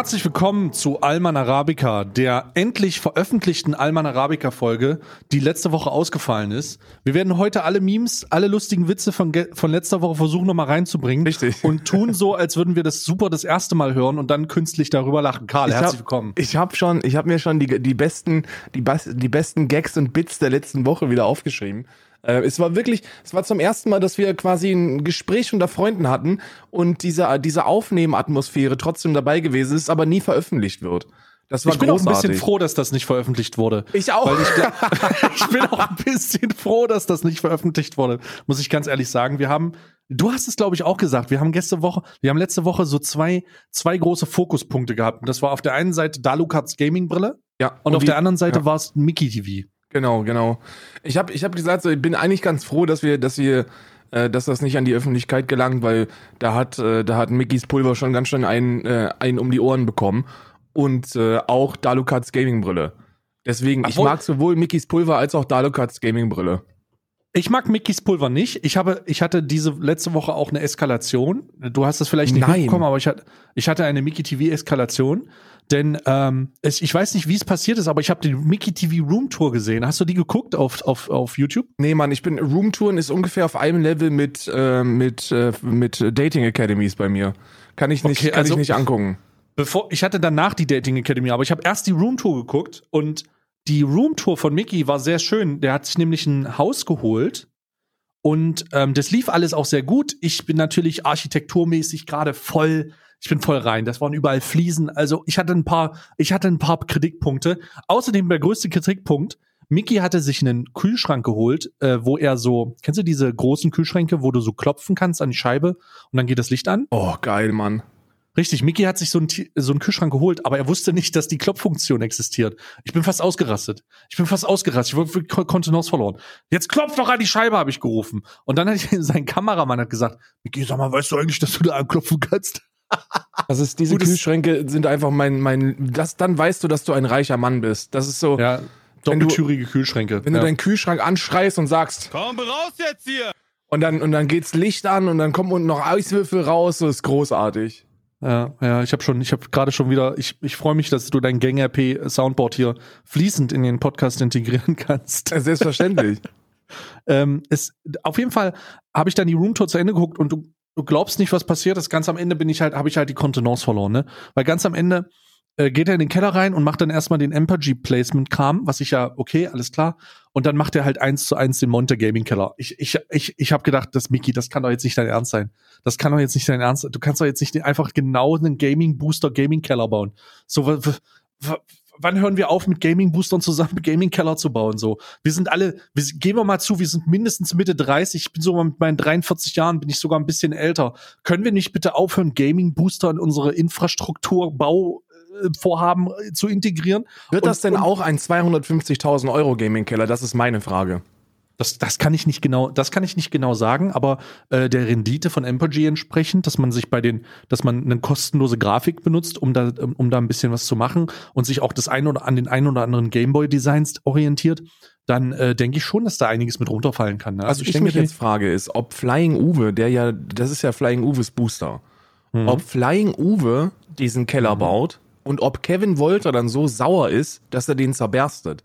herzlich willkommen zu Alman Arabica, der endlich veröffentlichten Alman Arabica Folge, die letzte Woche ausgefallen ist. Wir werden heute alle Memes, alle lustigen Witze von, von letzter Woche versuchen nochmal reinzubringen. Richtig. Und tun so, als würden wir das super das erste Mal hören und dann künstlich darüber lachen. Karl, Ich herzlich hab- willkommen. Ich habe schon, ich habe mir schon die, die besten, die, die besten Gags und Bits der letzten Woche wieder aufgeschrieben. Äh, es war wirklich, es war zum ersten Mal, dass wir quasi ein Gespräch unter Freunden hatten und diese, diese Aufnehmatmosphäre trotzdem dabei gewesen ist, aber nie veröffentlicht wird. Das war Ich bin auch ein großartig. bisschen froh, dass das nicht veröffentlicht wurde. Ich auch. Ich, ich bin auch ein bisschen froh, dass das nicht veröffentlicht wurde, muss ich ganz ehrlich sagen. Wir haben, du hast es glaube ich auch gesagt, wir haben letzte Woche, wir haben letzte Woche so zwei, zwei große Fokuspunkte gehabt. Und das war auf der einen Seite Dalukats Gaming Brille ja, und, auf die- der anderen Seite ja. war es Mickey TV. Genau, genau. Ich habe ich hab gesagt, so, ich bin eigentlich ganz froh, dass wir, dass wir, äh, dass das nicht an die Öffentlichkeit gelangt, weil da hat, äh, da hat Mickys Pulver schon ganz schön einen, äh, einen um die Ohren bekommen und äh, auch Dalukats Gaming Brille. Deswegen, ich Obwohl- mag sowohl Mickys Pulver als auch Dalukats Gaming Brille. Ich mag Mickys Pulver nicht. Ich habe, ich hatte diese letzte Woche auch eine Eskalation. Du hast das vielleicht nicht Nein. mitbekommen, aber ich hatte, ich hatte eine Mickey TV Eskalation. Denn ähm, es, ich weiß nicht, wie es passiert ist, aber ich habe die Mickey TV Room Tour gesehen. Hast du die geguckt auf, auf, auf YouTube? Nee, Mann, ich bin Roomtouren ist ungefähr auf einem Level mit äh, mit äh, mit Dating Academies bei mir. Kann ich nicht Okay, kann also- ich nicht angucken. Bevor, ich hatte danach die Dating Academy, aber ich habe erst die Room Tour geguckt und die Room Tour von Mickey war sehr schön. Der hat sich nämlich ein Haus geholt und ähm, das lief alles auch sehr gut. Ich bin natürlich architekturmäßig gerade voll, ich bin voll rein. Das waren überall Fliesen. Also ich hatte ein paar, ich hatte ein paar Kritikpunkte. Außerdem der größte Kritikpunkt. Mickey hatte sich einen Kühlschrank geholt, äh, wo er so, kennst du diese großen Kühlschränke, wo du so klopfen kannst an die Scheibe und dann geht das Licht an? Oh, geil, Mann. Richtig, Mickey hat sich so einen, so einen Kühlschrank geholt, aber er wusste nicht, dass die Klopffunktion existiert. Ich bin fast ausgerastet. Ich bin fast ausgerastet. Ich Kon- Kontenance verloren. Jetzt klopf doch an die Scheibe, habe ich gerufen. Und dann hat ich, sein Kameramann hat gesagt, Mickey, sag mal, weißt du eigentlich, dass du da anklopfen kannst? Das ist, diese Gutes- Kühlschränke sind einfach mein, mein, das, dann weißt du, dass du ein reicher Mann bist. Das ist so, Ja, Wenn du- doppeltürige Kühlschränke. wenn ja. du deinen Kühlschrank anschreist und sagst, Komm raus jetzt hier! und dann, und dann geht's Licht an und dann kommen unten noch Eiswürfel raus, so ist großartig. Ja, ja, ich habe schon, ich habe gerade schon wieder, ich, ich freue mich, dass du dein Gang RP Soundboard hier fließend in den Podcast integrieren kannst. Ja, Selbstverständlich. ähm, es, auf jeden Fall habe ich dann die Roomtour zu Ende geguckt und du, du glaubst nicht, was passiert ist. Ganz am Ende bin ich halt, habe ich halt die Kontenance verloren, ne? Weil ganz am Ende äh, geht er in den Keller rein und macht dann erstmal den Empathy Placement Kram, was ich ja, okay, alles klar. Und dann macht er halt eins zu eins den Monte Gaming Keller. Ich, ich, ich, ich habe gedacht, das Mickey, das kann doch jetzt nicht dein Ernst sein. Das kann doch jetzt nicht dein Ernst sein. Du kannst doch jetzt nicht einfach genau einen Gaming Booster Gaming Keller bauen. So, wann hören wir auf, mit Gaming Boostern zusammen Gaming Keller zu bauen? So, wir sind alle, wir, gehen wir mal zu, wir sind mindestens Mitte 30. Ich bin sogar mit meinen 43 Jahren, bin ich sogar ein bisschen älter. Können wir nicht bitte aufhören, Gaming Booster in unsere Infrastrukturbau äh, Vorhaben äh, zu integrieren? Wird Und- das denn auch ein 250.000 Euro Gaming-Keller? Das ist meine Frage. Das, das kann ich nicht genau, das kann ich nicht genau sagen, aber äh, der Rendite von Empathy entsprechend, dass man sich bei den, dass man eine kostenlose Grafik benutzt, um da, um, da ein bisschen was zu machen und sich auch das ein oder an den ein oder anderen Gameboy-Designs orientiert, dann äh, denke ich schon, dass da einiges mit runterfallen kann. Ne? Also ich, denke mich jetzt frage, ist, ob Flying Uwe, der ja, das ist ja Flying Uwes Booster, Mhm. ob Flying Uwe diesen Keller baut und ob Kevin Wolter dann so sauer ist, dass er den zerberstet.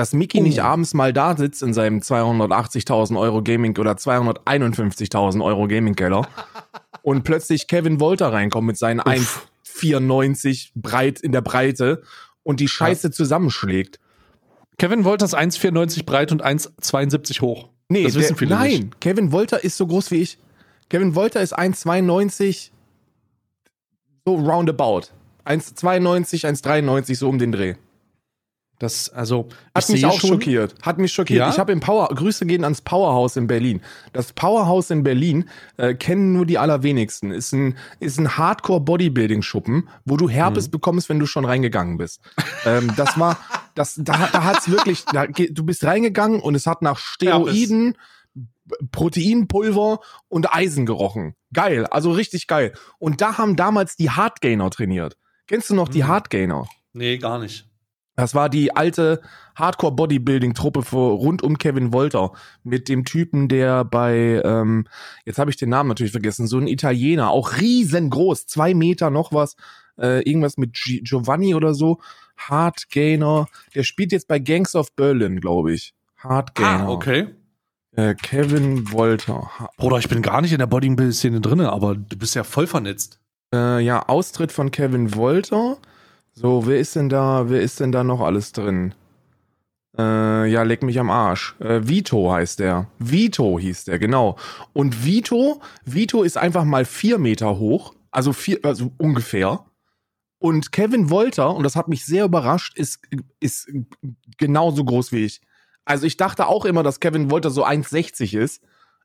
Dass Mickey Oh. nicht abends mal da sitzt in seinem 280.000 Euro Gaming oder 251.000 Euro Gaming Keller und plötzlich Kevin Wolter reinkommt mit seinen 1,94 breit in der Breite und die Scheiße zusammenschlägt. Kevin Wolters 1,94 breit und 1,72 hoch. Nee, das wissen der, viele nein, nicht. Kevin Wolter ist so groß wie ich. Kevin Wolter ist 1,92 so roundabout. 1,92, 1,93 so um den Dreh. Das, also, Hat ich mich auch schon, schockiert. Hat mich schockiert. Ja? Ich habe im Power, Grüße gehen ans Powerhouse in Berlin. Das Powerhouse in Berlin äh, kennen nur die allerwenigsten. Ist ein, ist ein Hardcore-Bodybuilding-Schuppen, wo du Herpes Mhm. bekommst, wenn du schon reingegangen bist. ähm, das war, das, da, da hat's wirklich, da, du bist reingegangen und es hat nach Steroiden, B- Proteinpulver und Eisen gerochen. Geil, also richtig geil. Und da haben damals die Hardgainer trainiert. Kennst du noch die Mhm. Hardgainer? Nee, gar nicht. Das war die alte Hardcore-Bodybuilding-Truppe rund um Kevin Wolter mit dem Typen, der bei, ähm, jetzt habe ich den Namen natürlich vergessen, so ein Italiener, auch riesengroß, zwei Meter noch was, äh, irgendwas mit Gi Giovanni oder so, Hardgainer, der spielt jetzt bei Gangs of Berlin, glaube ich. Hardgainer. Ah, okay. Äh, Kevin Wolter. Bruder, ich bin gar nicht in der Bodybuilding-Szene drin, aber du bist ja voll vernetzt. äh, ja, Austritt von Kevin Wolter. So, wer ist denn da, wer ist denn da noch alles drin? Äh, ja, leck mich am Arsch. Äh, Vito heißt der. Vito hieß der, genau. Und Vito, Vito ist einfach mal vier Meter hoch, also vier, also ungefähr. Und Kevin Wolter, und das hat mich sehr überrascht, ist, ist genauso groß wie ich. Also ich dachte auch immer, dass Kevin Wolter so 1,60 ist,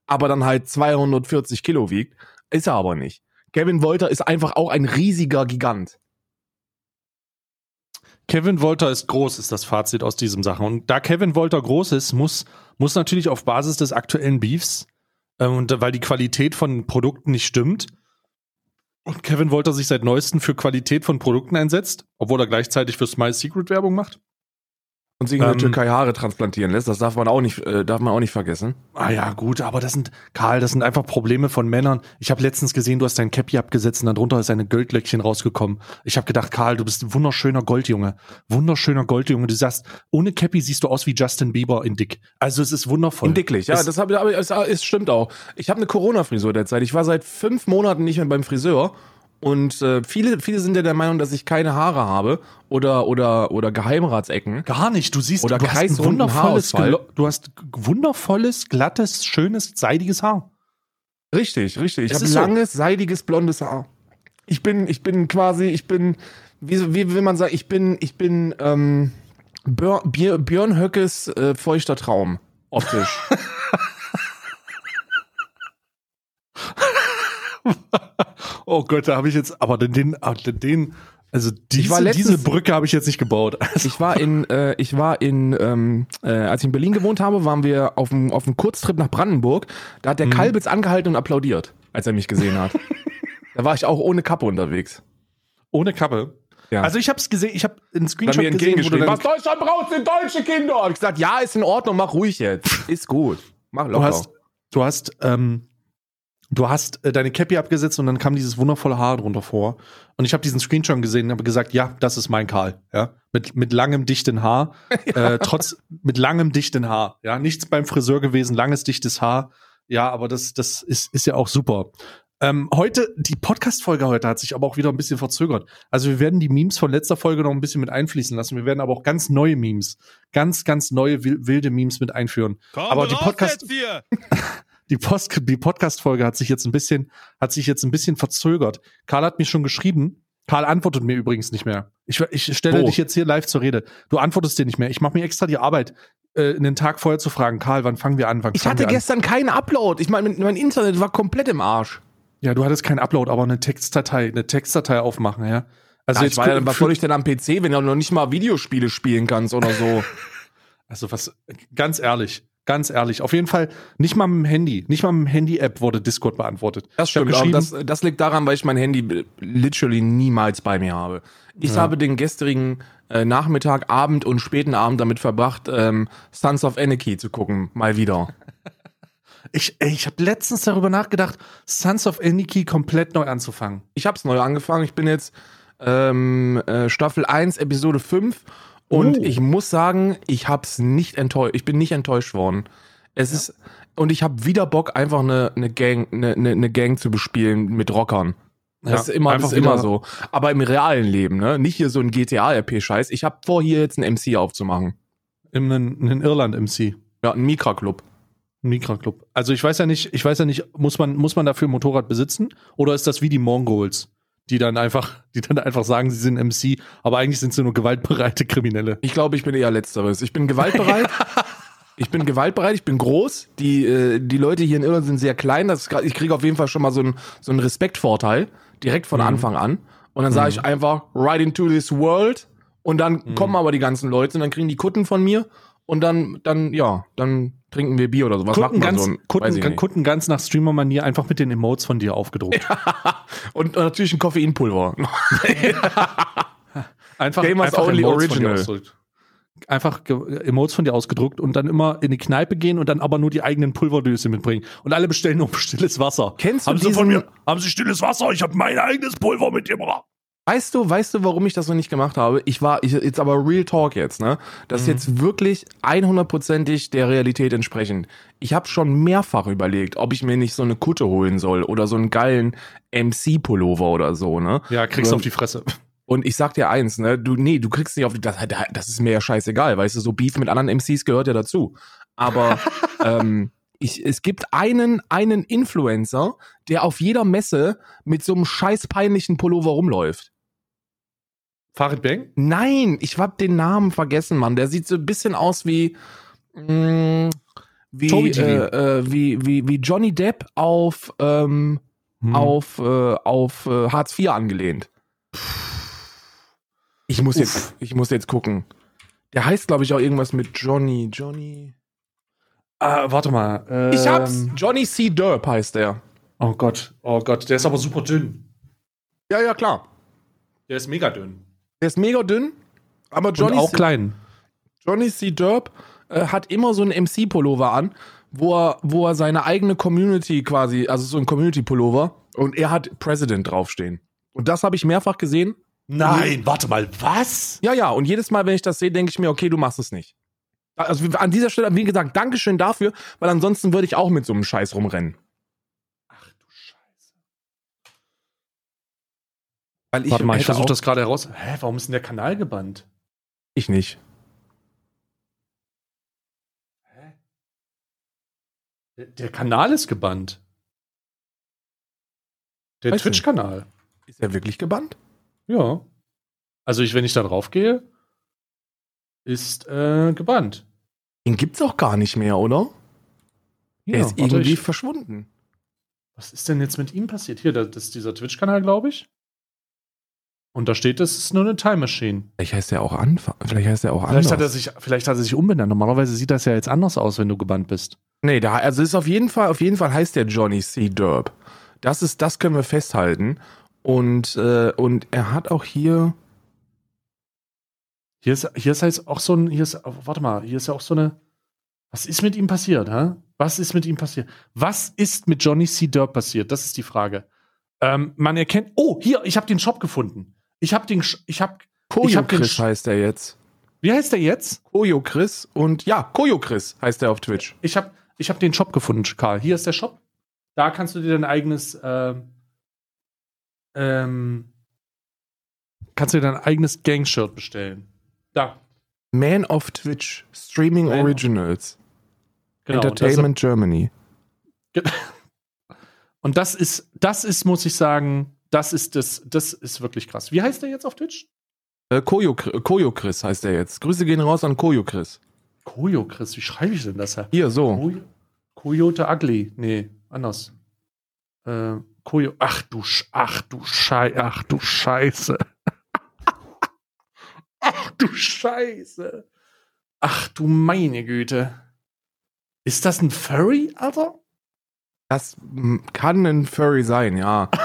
aber dann halt 240 Kilo wiegt. Ist er aber nicht. Kevin Wolter ist einfach auch ein riesiger Gigant. Kevin Wolter ist groß, ist das Fazit aus diesem Sachen. Und da Kevin Wolter groß ist, muss, muss natürlich auf Basis des aktuellen Beefs, äh, und weil die Qualität von Produkten nicht stimmt, und Kevin Wolter sich seit neuestem für Qualität von Produkten einsetzt, obwohl er gleichzeitig für Smile Secret Werbung macht. Und sich in der Ähm, Türkei Haare transplantieren lässt, das darf man auch nicht, äh, darf man auch nicht vergessen. Ah ja, gut, aber das sind, Karl, das sind einfach Probleme von Männern. Ich habe letztens gesehen, du hast dein Cappy abgesetzt und darunter ist eine Goldlöckchen rausgekommen. Ich habe gedacht, Karl, du bist ein wunderschöner Goldjunge. Wunderschöner Goldjunge. Du sagst, ohne Cappy siehst du aus wie Justin Bieber in dick. Also es ist wundervoll. Und dicklich, ja, Es- das, hab, aber es, es stimmt auch. Ich habe eine Corona-Frisur derzeit. Ich war seit fünf Monaten nicht mehr beim Friseur. Und äh, viele, viele sind ja der Meinung, dass ich keine Haare habe oder, oder, oder Geheimratsecken. Gar nicht. Du siehst, Oder du hast wundervolles, du hast wundervolles, glattes, schönes, seidiges Haar. Richtig, richtig. Ich habe ist so. langes, seidiges, blondes Haar. Ich bin, ich bin quasi, ich bin, wie, wie will man sagen, ich bin, ich bin ähm, Björ, Björ, Björn Höckes äh, feuchter Traum. Optisch. Oh Gott, da habe ich jetzt, aber den, den, den also diese, letztens- diese Brücke habe ich jetzt nicht gebaut. Also, Ich war in, äh, ich war in, ähm, äh, als ich in Berlin gewohnt habe, waren wir auf einem auf einem Kurztrip nach Brandenburg. Da hat der Kalbitz angehalten und applaudiert, als er mich gesehen hat. da war ich auch ohne Kappe unterwegs. ohne Kappe. Ja. Also ich habe es gesehen, ich habe einen Screenshot mir gesehen, wo du was Deutschland braucht, sind deutsche Kinder. Hab ich gesagt, ja, ist in Ordnung, mach ruhig jetzt. Ist gut. Mach du locker. hast, du hast, ähm, du hast äh, deine Cappy abgesetzt und dann kam dieses wundervolle Haar drunter vor. Und ich habe diesen Screenshot gesehen und habe gesagt, ja, das ist mein Karl, ja, mit mit langem dichten Haar, äh, trotz mit langem dichten Haar, ja, nichts beim Friseur gewesen, langes dichtes Haar, ja, aber das das ist ist ja auch super. Ähm, heute, die Podcast-Folge heute hat sich aber auch wieder ein bisschen verzögert. Also wir werden die Memes von letzter Folge noch ein bisschen mit einfließen lassen. Wir werden aber auch ganz neue Memes, ganz, ganz neue wil- wilde Memes mit einführen. Komm aber die Podcast, jetzt hier! die, Post, die Podcast-Folge hat sich jetzt ein bisschen, hat sich jetzt ein bisschen verzögert. Karl hat mir schon geschrieben. Karl antwortet mir übrigens nicht mehr. Ich, ich stelle Wo? dich jetzt hier live zur Rede. Du antwortest dir nicht mehr. Ich mache mir extra die Arbeit, äh, einen Tag vorher zu fragen, Karl, wann fangen wir an? Wann ich hatte gestern keinen Upload. Ich meine, mein Internet war komplett im Arsch. Ja, du hattest keinen Upload, aber eine Textdatei, eine Textdatei aufmachen, ja. Also Ja, jetzt ich war ja, was soll ich denn am PC, wenn du noch nicht mal Videospiele spielen kannst oder so? Also was, ganz ehrlich, ganz ehrlich. Auf jeden Fall nicht mal mit dem Handy, nicht mal mit dem Handy-App wurde Discord beantwortet. Das stimmt, geschrieben- das, das liegt daran, weil ich mein Handy literally niemals bei mir habe. Ich Ja. habe den gestrigen äh, Nachmittag, Abend und späten Abend damit verbracht, ähm, Sons of Anarchy zu gucken, mal wieder. Ich, ich habe letztens darüber nachgedacht, Sons of Anarchy komplett neu anzufangen. Ich habe es neu angefangen, ich bin jetzt ähm, äh, Staffel 1, Episode 5 und Oh. ich muss sagen, ich hab's nicht enttäuscht, ich bin nicht enttäuscht worden. Es ist und ich habe wieder Bock, einfach eine, eine Gang, eine, eine, Gang zu bespielen mit Rockern. Das Ja, ist immer, einfach ist immer so. Aber im realen Leben, ne? Nicht hier so ein GTA-RP-Scheiß. Ich habe vor, hier jetzt ein MC aufzumachen. In, in Irland-MC. Ja, ein Mikra-Club. Ein Mikra-Club. Also ich weiß ja nicht, ich weiß ja nicht, muss man, muss man dafür ein Motorrad besitzen? Oder ist das wie die Mongols, die dann einfach, die dann einfach sagen, sie sind MC, aber eigentlich sind sie nur gewaltbereite Kriminelle. Ich glaube, ich bin eher Letzteres. Ich bin gewaltbereit. ich bin gewaltbereit, ich bin groß. Die, äh, die Leute hier in Irland sind sehr klein. Das, ist ich kriege auf jeden Fall schon mal so einen so einen Respektvorteil direkt von Anfang an. Und dann sage ich einfach, right into this world. Und dann kommen aber die ganzen Leute und dann kriegen die Kutten von mir. Und dann, dann, ja, dann trinken wir Bier oder so. Was Kunden ganz, so? ein- Kunden. Kunden ganz nach Streamer-Manier einfach mit den Emotes von dir aufgedruckt. Und natürlich ein Koffeinpulver. Einfach, Gamers einfach Only Emotes von dir Original. ausgedruckt. einfach Emotes von dir ausgedruckt und dann immer in die Kneipe gehen und dann aber nur die eigenen Pulverdöse mitbringen. Und alle bestellen nur stilles Wasser. Kennst du haben Sie von mir, haben Sie stilles Wasser? Ich habe mein eigenes Pulver mitgebracht. Weißt du, weißt du, warum ich das noch nicht gemacht habe? Ich war, ich, jetzt aber Real Talk jetzt, ne? Das ist jetzt wirklich 100%ig der Realität entsprechend. Ich habe schon mehrfach überlegt, ob ich mir nicht so eine Kutte holen soll oder so einen geilen MC-Pullover oder so, ne? Ja, kriegst du auf die Fresse. Und ich sag dir eins, ne, du, nee, du kriegst nicht auf die, das, das ist mir ja scheißegal, weißt du, so Beef mit anderen MCs gehört ja dazu. Aber ähm, ich, es gibt einen, einen Influencer, der auf jeder Messe mit so einem scheiß peinlichen Pullover rumläuft. Farid Bang? Nein, ich hab den Namen vergessen, Mann. Der sieht so ein bisschen aus wie, mh, wie, Tobi TV. äh, äh, wie, wie, wie Johnny Depp auf, ähm, Hm. auf, äh, auf äh, Hartz IV angelehnt. Ich muss Uff. jetzt, ich muss jetzt gucken. Der heißt, glaube ich, auch irgendwas mit Johnny. Johnny. Ah, warte mal. Ähm, Ich hab's. Johnny C. Derp heißt der. Oh Gott, oh Gott, der ist aber super dünn. Ja, ja, klar. Der ist mega dünn. Der ist mega dünn, aber Johnny, und auch C. klein. Johnny C. Derp äh, hat immer so einen MC-Pullover an, wo er, wo er seine eigene Community quasi, also so ein Community-Pullover, und er hat President draufstehen. Und das habe ich mehrfach gesehen. Nein, warte mal, was? Ja, ja, und jedes Mal, wenn ich das sehe, denke ich mir, okay, du machst es nicht. Also an dieser Stelle, wie gesagt, Dankeschön dafür, weil ansonsten würde ich auch mit so einem Scheiß rumrennen. Ach du Scheiße. Weil ich warte mal, ich versuche das gerade heraus. Hä, warum ist denn der Kanal gebannt? Ich nicht. Hä? Der, der Kanal ist gebannt. Der. Twitch-Kanal. Ist er wirklich gebannt? Ja. Also ich, wenn ich da drauf gehe, ist äh, gebannt. Den gibt's auch gar nicht mehr, oder? Der Ja, ist irgendwie ich, verschwunden. was ist denn jetzt mit ihm passiert? Hier, das ist dieser Twitch-Kanal, glaube ich. Und da steht, das ist nur eine Time Machine. Vielleicht heißt er auch Anfang. Vielleicht heißt er auch Vielleicht hat, er anders. sich, vielleicht hat er sich umbenannt. Normalerweise sieht das ja jetzt anders aus, wenn du gebannt bist. Nee, da, also ist auf jeden Fall, auf jeden Fall heißt der Johnny C. Derp. Das ist, das können wir festhalten. Und, äh, und er hat auch hier. Hier ist, hier ist halt auch so ein, hier ist, warte mal, hier ist ja auch so eine, was ist mit ihm passiert, hä? Was ist mit ihm passiert? Was ist mit Johnny C. Derp passiert? Das ist die Frage. Ähm, man erkennt, oh, hier, ich habe den Shop gefunden. Ich habe den, ich habe, Koyo Ich hab Chris heißt er jetzt. wie heißt der jetzt? Koyo Chris und ja, Koyo Chris heißt er auf Twitch. Ich habe, ich habe den Shop gefunden, Karl. Hier ist der Shop. Da kannst du dir dein eigenes, ähm, ähm, kannst du dir dein eigenes Gang-Shirt bestellen. Da. Man of Twitch, Streaming Man of- Originals, Genau. Das- Entertainment Germany. Und das ist, das ist, muss ich sagen, das ist das, das ist wirklich krass. Wie heißt der jetzt auf Twitch? Äh, Koyo, Koyo Chris heißt er jetzt. Grüße gehen raus an Koyo Chris. Koyo, Chris, wie schreibe ich denn das? Herr? Hier, so. Koyo, Coyote Ugly. Nee, anders. Äh, Koyo, ach du, Sch- ach du Schei, ach du Scheiße. ach du Scheiße. Ach du meine Güte. Ist das ein Furry, Alter? Das kann ein Furry sein, ja.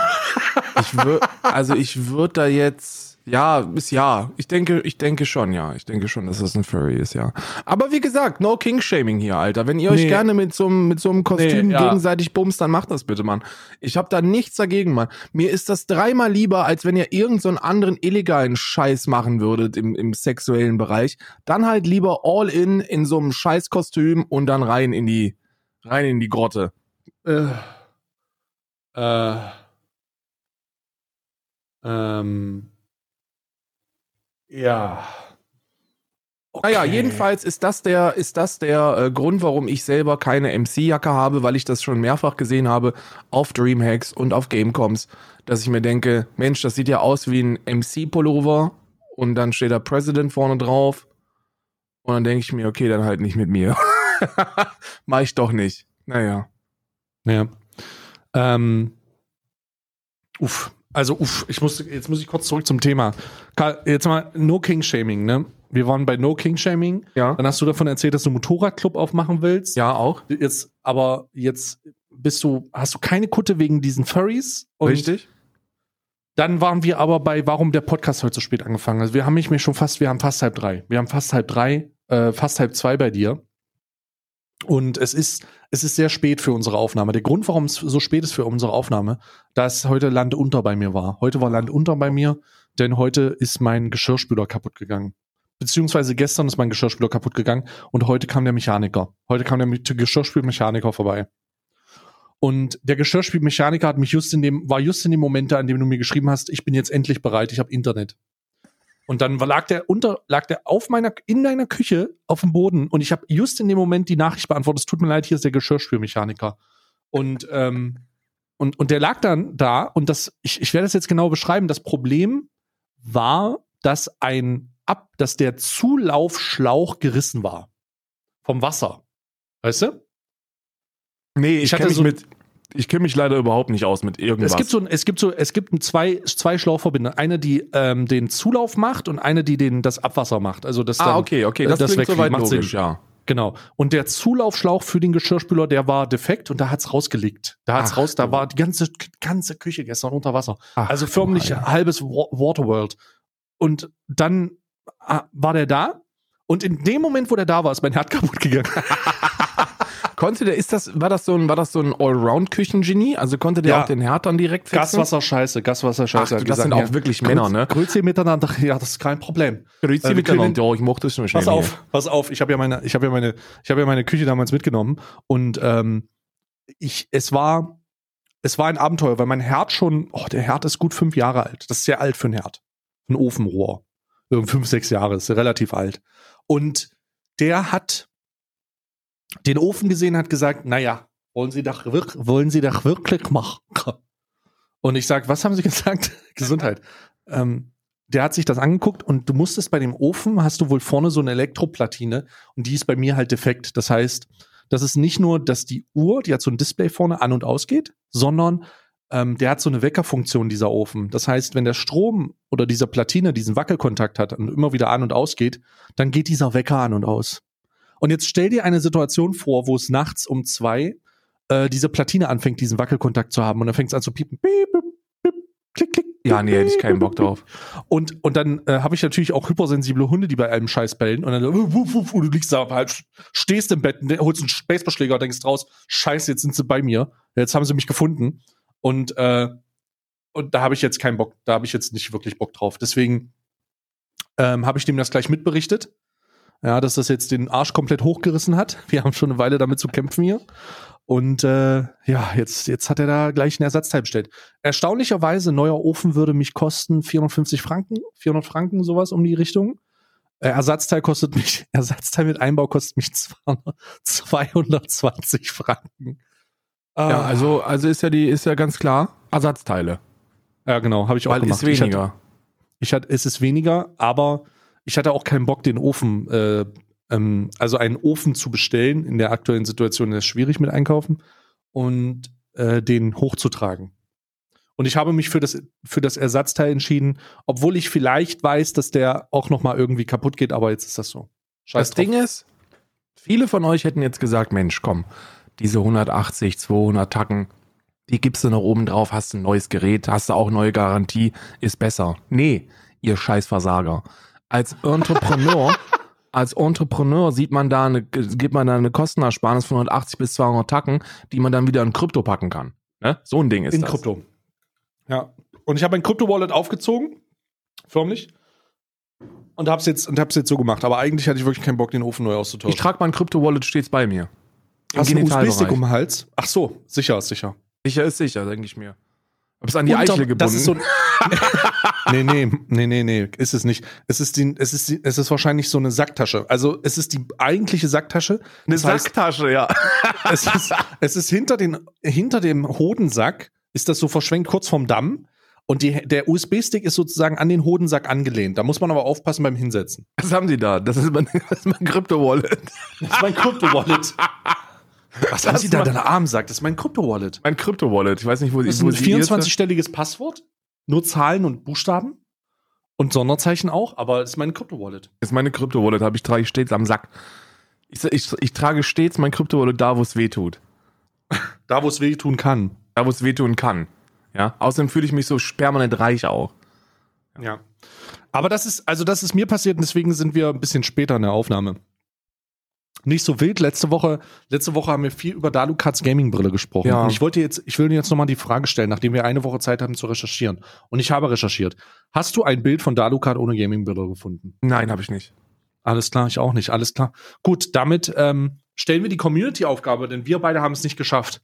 ich würd, also ich würde da jetzt, ja, ist ja. Ich denke, ich denke schon, ja. Ich denke schon, dass das ein Furry ist, ja. Aber wie gesagt, no King-Shaming hier, Alter. Wenn ihr euch Nee. gerne mit so, einem- mit so einem Kostüm Nee, ja. gegenseitig bumst, dann macht das bitte, Mann. Ich habe da nichts dagegen, Mann. Mir ist das dreimal lieber, als wenn ihr irgendeinen so einen anderen illegalen Scheiß machen würdet im, im sexuellen Bereich. Dann halt lieber all in in so einem Scheißkostüm und dann rein in die, rein in die Grotte. Äh. Äh. Ähm. Ja. Naja, Okay. jedenfalls ist das der, ist das der äh, Grund, warum ich selber keine MC-Jacke habe, weil ich das schon mehrfach gesehen habe auf Dreamhacks und auf Gamecoms, dass ich mir denke, Mensch, das sieht ja aus wie ein MC-Pullover und dann steht da President vorne drauf und dann denke ich mir, okay, dann halt nicht mit mir. Mach ich doch nicht. Naja. Ja. Ähm. Uff. Also, uff, ich muss, jetzt muss ich kurz zurück zum Thema. Karl, jetzt mal No King Shaming, ne? Wir waren bei No King Shaming. Ja. Dann hast du davon erzählt, dass du einen Motorradclub aufmachen willst. Ja, auch. Jetzt, aber jetzt bist du, hast du keine Kutte wegen diesen Furries? Richtig. Dann waren wir aber bei, warum der Podcast heute so spät angefangen. Also wir haben mich mir schon fast, wir haben fast halb drei. Wir haben fast halb drei, äh, fast halb zwei bei dir. Und es ist, es ist sehr spät für unsere Aufnahme. Der Grund, warum es so spät ist für unsere Aufnahme, dass heute Land unter bei mir war. Heute war Land unter bei mir, denn heute ist mein Geschirrspüler kaputt gegangen. Beziehungsweise gestern ist mein Geschirrspüler kaputt gegangen und heute kam der Mechaniker. Heute kam der Geschirrspülmechaniker vorbei. Und der Geschirrspülmechaniker hat mich just in dem, war just in dem Moment an dem du mir geschrieben hast, ich bin jetzt endlich bereit, ich habe Internet. Und dann lag der unter, lag der auf meiner, in deiner Küche auf dem Boden und ich habe just in dem Moment die Nachricht beantwortet, es tut mir leid, hier ist der Geschirrspülmechaniker. Und, ähm, und, und der lag dann da und das, ich, ich werde das jetzt genau beschreiben. Das Problem war, dass ein ab, dass der Zulaufschlauch gerissen war. Vom Wasser. Weißt du? Nee, ich, ich hatte so mit, ich kenne mich leider überhaupt nicht aus mit irgendwas. Es gibt so, es gibt so, es gibt zwei, zwei Schlauchverbinder. Eine, die ähm, den Zulauf macht und eine, die den das Abwasser macht. Also das ah, dann, okay, okay, das, das klingt soweit logisch, Sinn. ja. Genau. Und der Zulaufschlauch für den Geschirrspüler, der war defekt und da hat's rausgelegt. Da hat's Ach, raus, da war die ganze ganze Küche gestern unter Wasser. Ach, also förmlich Alter. halbes Waterworld. Und dann ah, war der da und in dem Moment, wo der da war, ist mein Herd kaputt gegangen. Konnte der, ist das, war das so ein, war das so ein Allround-Küchengenie? Also konnte der ja. auch den Herd dann direkt fixen? Gaswasser scheiße, Gaswasser scheiße. Ach, das gesagt, sind auch wirklich Männer, ne? Grüezi miteinander, ja, das ist kein Problem. Grüezi äh, miteinander, ja, ich mochte es schon. Pass auf, hier. pass auf, ich habe ja meine, ich habe ja meine, ich habe ja meine Küche damals mitgenommen und ähm, ich, es war, es war ein Abenteuer, weil mein Herd schon, oh, der Herd ist gut fünf Jahre alt. Das ist sehr alt für ein Herd. Ein Ofenrohr. Fünf, sechs Jahre, ist relativ alt. Und der hat den Ofen gesehen, hat gesagt, naja, wollen Sie doch, wollen Sie doch wirklich machen? Und ich sag, was haben Sie gesagt? Gesundheit. Ähm, der hat sich das angeguckt und du musstest bei dem Ofen, hast du wohl vorne so eine Elektroplatine und die ist bei mir halt defekt. Das heißt, das ist nicht nur, dass die Uhr, die hat so ein Display vorne an und ausgeht, sondern ähm, der hat so eine Weckerfunktion, dieser Ofen. Das heißt, wenn der Strom oder dieser Platine diesen Wackelkontakt hat und immer wieder an und ausgeht, dann geht dieser Wecker an und aus. Und jetzt stell dir eine Situation vor, wo es nachts um zwei äh, diese Platine anfängt, diesen Wackelkontakt zu haben und dann fängt es an zu piepen. Piep, piep, klick, klick. Ja, nee, hätte ich keinen Bock drauf. Und, und dann äh, habe ich natürlich auch hypersensible Hunde, die bei einem Scheiß bellen. Und dann wuff, wuff, wuff, und du liegst da halb, stehst im Bett, holst einen Baseballschläger und denkst raus, scheiße, jetzt sind sie bei mir. Jetzt haben sie mich gefunden. Und, äh, und da habe ich jetzt keinen Bock, da habe ich jetzt nicht wirklich Bock drauf. Deswegen ähm, habe ich dem das gleich mitberichtet ja, dass das jetzt den Arsch komplett hochgerissen hat. Wir haben schon eine Weile damit zu kämpfen hier. Und äh, ja, jetzt, jetzt hat er da gleich einen Ersatzteil bestellt. Erstaunlicherweise, neuer Ofen würde mich kosten 450 Franken, 400 Franken, sowas um die Richtung. Äh, Ersatzteil kostet mich, Ersatzteil mit Einbau kostet mich 220 Franken. Ah. Ja, also, also ist ja die, ist ja ganz klar, Ersatzteile. Ja, genau, habe ich auch Weil gemacht. Ist weniger. Ich hatte, ich hatte, es ist weniger, aber ich hatte auch keinen Bock, den Ofen, äh, ähm, also einen Ofen zu bestellen. In der aktuellen Situation ist es schwierig mit Einkaufen und äh, den hochzutragen. Und ich habe mich für das, für das Ersatzteil entschieden, obwohl ich vielleicht weiß, dass der auch noch mal irgendwie kaputt geht, aber jetzt ist das so. Scheiß das drauf. Ding ist, viele von euch hätten jetzt gesagt, Mensch, komm, diese 180, 200 Tacken, die gibst du noch oben drauf, hast ein neues Gerät, hast du auch neue Garantie, ist besser. Nee, ihr Scheißversager als Entrepreneur, als Entrepreneur sieht man da eine, gibt man da eine Kostenersparnis von 180 bis 200 Tacken, die man dann wieder in Krypto packen kann. Ne? So ein Ding ist in das. In Krypto. Ja. Und ich habe ein Krypto-Wallet aufgezogen, förmlich. Und hab's jetzt, und hab's jetzt so gemacht. Aber eigentlich hatte ich wirklich keinen Bock, den Ofen neu auszutauschen. Ich trage mein Krypto-Wallet stets bei mir. Hast du einen USB-Stick um den Hals? Ach so, sicher ist sicher. Sicher ist sicher, denke ich mir. Hab's an die Eichel gebunden. Das ist so nee, nee, nee, nee, nee, ist es nicht. Es ist die, es ist die, es ist wahrscheinlich so eine Sacktasche. Also, es ist die eigentliche Sacktasche. Eine Sacktasche, heißt, ja. es ist, es ist hinter den, hinter dem Hodensack ist das so verschwenkt kurz vorm Damm. Und die, der USB-Stick ist sozusagen an den Hodensack angelehnt. Da muss man aber aufpassen beim Hinsetzen. Was haben Sie da? Das ist mein, mein Krypto-Wallet. Das ist mein Krypto-Wallet. Was haben Sie da? Deine Arm sagt, das ist mein Krypto-Wallet. Mein Krypto-Wallet. Ich weiß nicht, wo Sie. Das ist ein 24-stelliges Passwort. Nur Zahlen und Buchstaben. Und Sonderzeichen auch, aber das ist meine Krypto-Wallet. Ist meine Krypto-Wallet, habe ich trage ich stets am Sack. Ich, ich, ich trage stets mein Krypto-Wallet da, wo es weh tut. da, wo es weh tun kann. Da, wo es weh tun kann. Ja, außerdem fühle ich mich so permanent reich auch. Ja. Aber das ist, also das ist mir passiert und deswegen sind wir ein bisschen später in der Aufnahme. Nicht so wild. Letzte Woche, letzte Woche haben wir viel über Dalukats Gaming-Brille gesprochen. Ja. Und ich wollte jetzt, ich will dir jetzt nochmal die Frage stellen, nachdem wir eine Woche Zeit hatten zu recherchieren. Und ich habe recherchiert. Hast du ein Bild von Dalukat ohne Gaming-Brille gefunden? Nein, habe ich nicht. Alles klar, ich auch nicht. Alles klar. Gut, damit ähm, stellen wir die Community-Aufgabe, denn wir beide haben es nicht geschafft.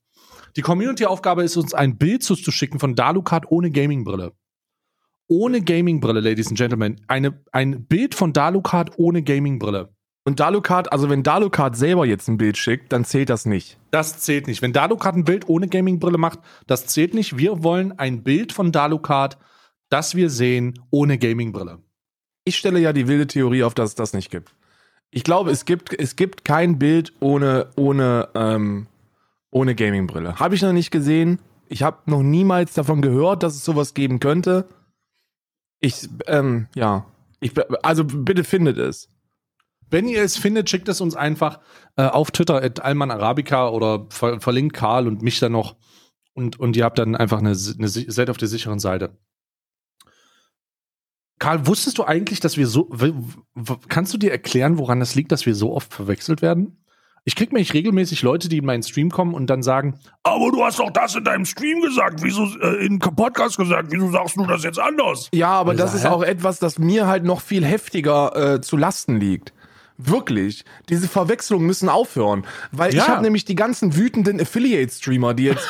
Die Community-Aufgabe ist uns ein Bild zuzuschicken von Dalukat ohne Gaming-Brille. Ohne Gaming-Brille, Ladies and Gentlemen. Eine, ein Bild von Dalukat ohne Gaming-Brille. Und Dalukat, also wenn Dalukat selber jetzt ein Bild schickt, dann zählt das nicht. Das zählt nicht. Wenn Dalukat ein Bild ohne Gaming-Brille macht, das zählt nicht. Wir wollen ein Bild von Dalukat, das wir sehen, ohne Gaming-Brille. Ich stelle ja die wilde Theorie auf, dass es das nicht gibt. Ich glaube, es gibt, es gibt kein Bild ohne, ohne, ähm, ohne Gaming-Brille. Habe ich noch nicht gesehen. Ich habe noch niemals davon gehört, dass es sowas geben könnte. Ich, ähm, ja. Ich, also bitte findet es. Wenn ihr es findet, schickt es uns einfach äh, auf Twitter at Alman Arabica oder ver verlinkt Karl und mich dann noch. Und, und ihr habt dann einfach eine, eine seid auf der sicheren Seite. Karl, wusstest du eigentlich, dass wir so. Kannst du dir erklären, woran das liegt, dass wir so oft verwechselt werden? Ich krieg nämlich regelmäßig Leute, die in meinen Stream kommen und dann sagen, aber du hast doch das in deinem Stream gesagt, wieso äh, in Podcast gesagt, wieso sagst du das jetzt anders? Ja, aber Also, das ist hä? auch etwas, das mir halt noch viel heftiger äh, zu Lasten liegt. Wirklich. Diese Verwechslungen müssen aufhören. Weil ich Ja. habe nämlich die ganzen wütenden Affiliate-Streamer, die jetzt,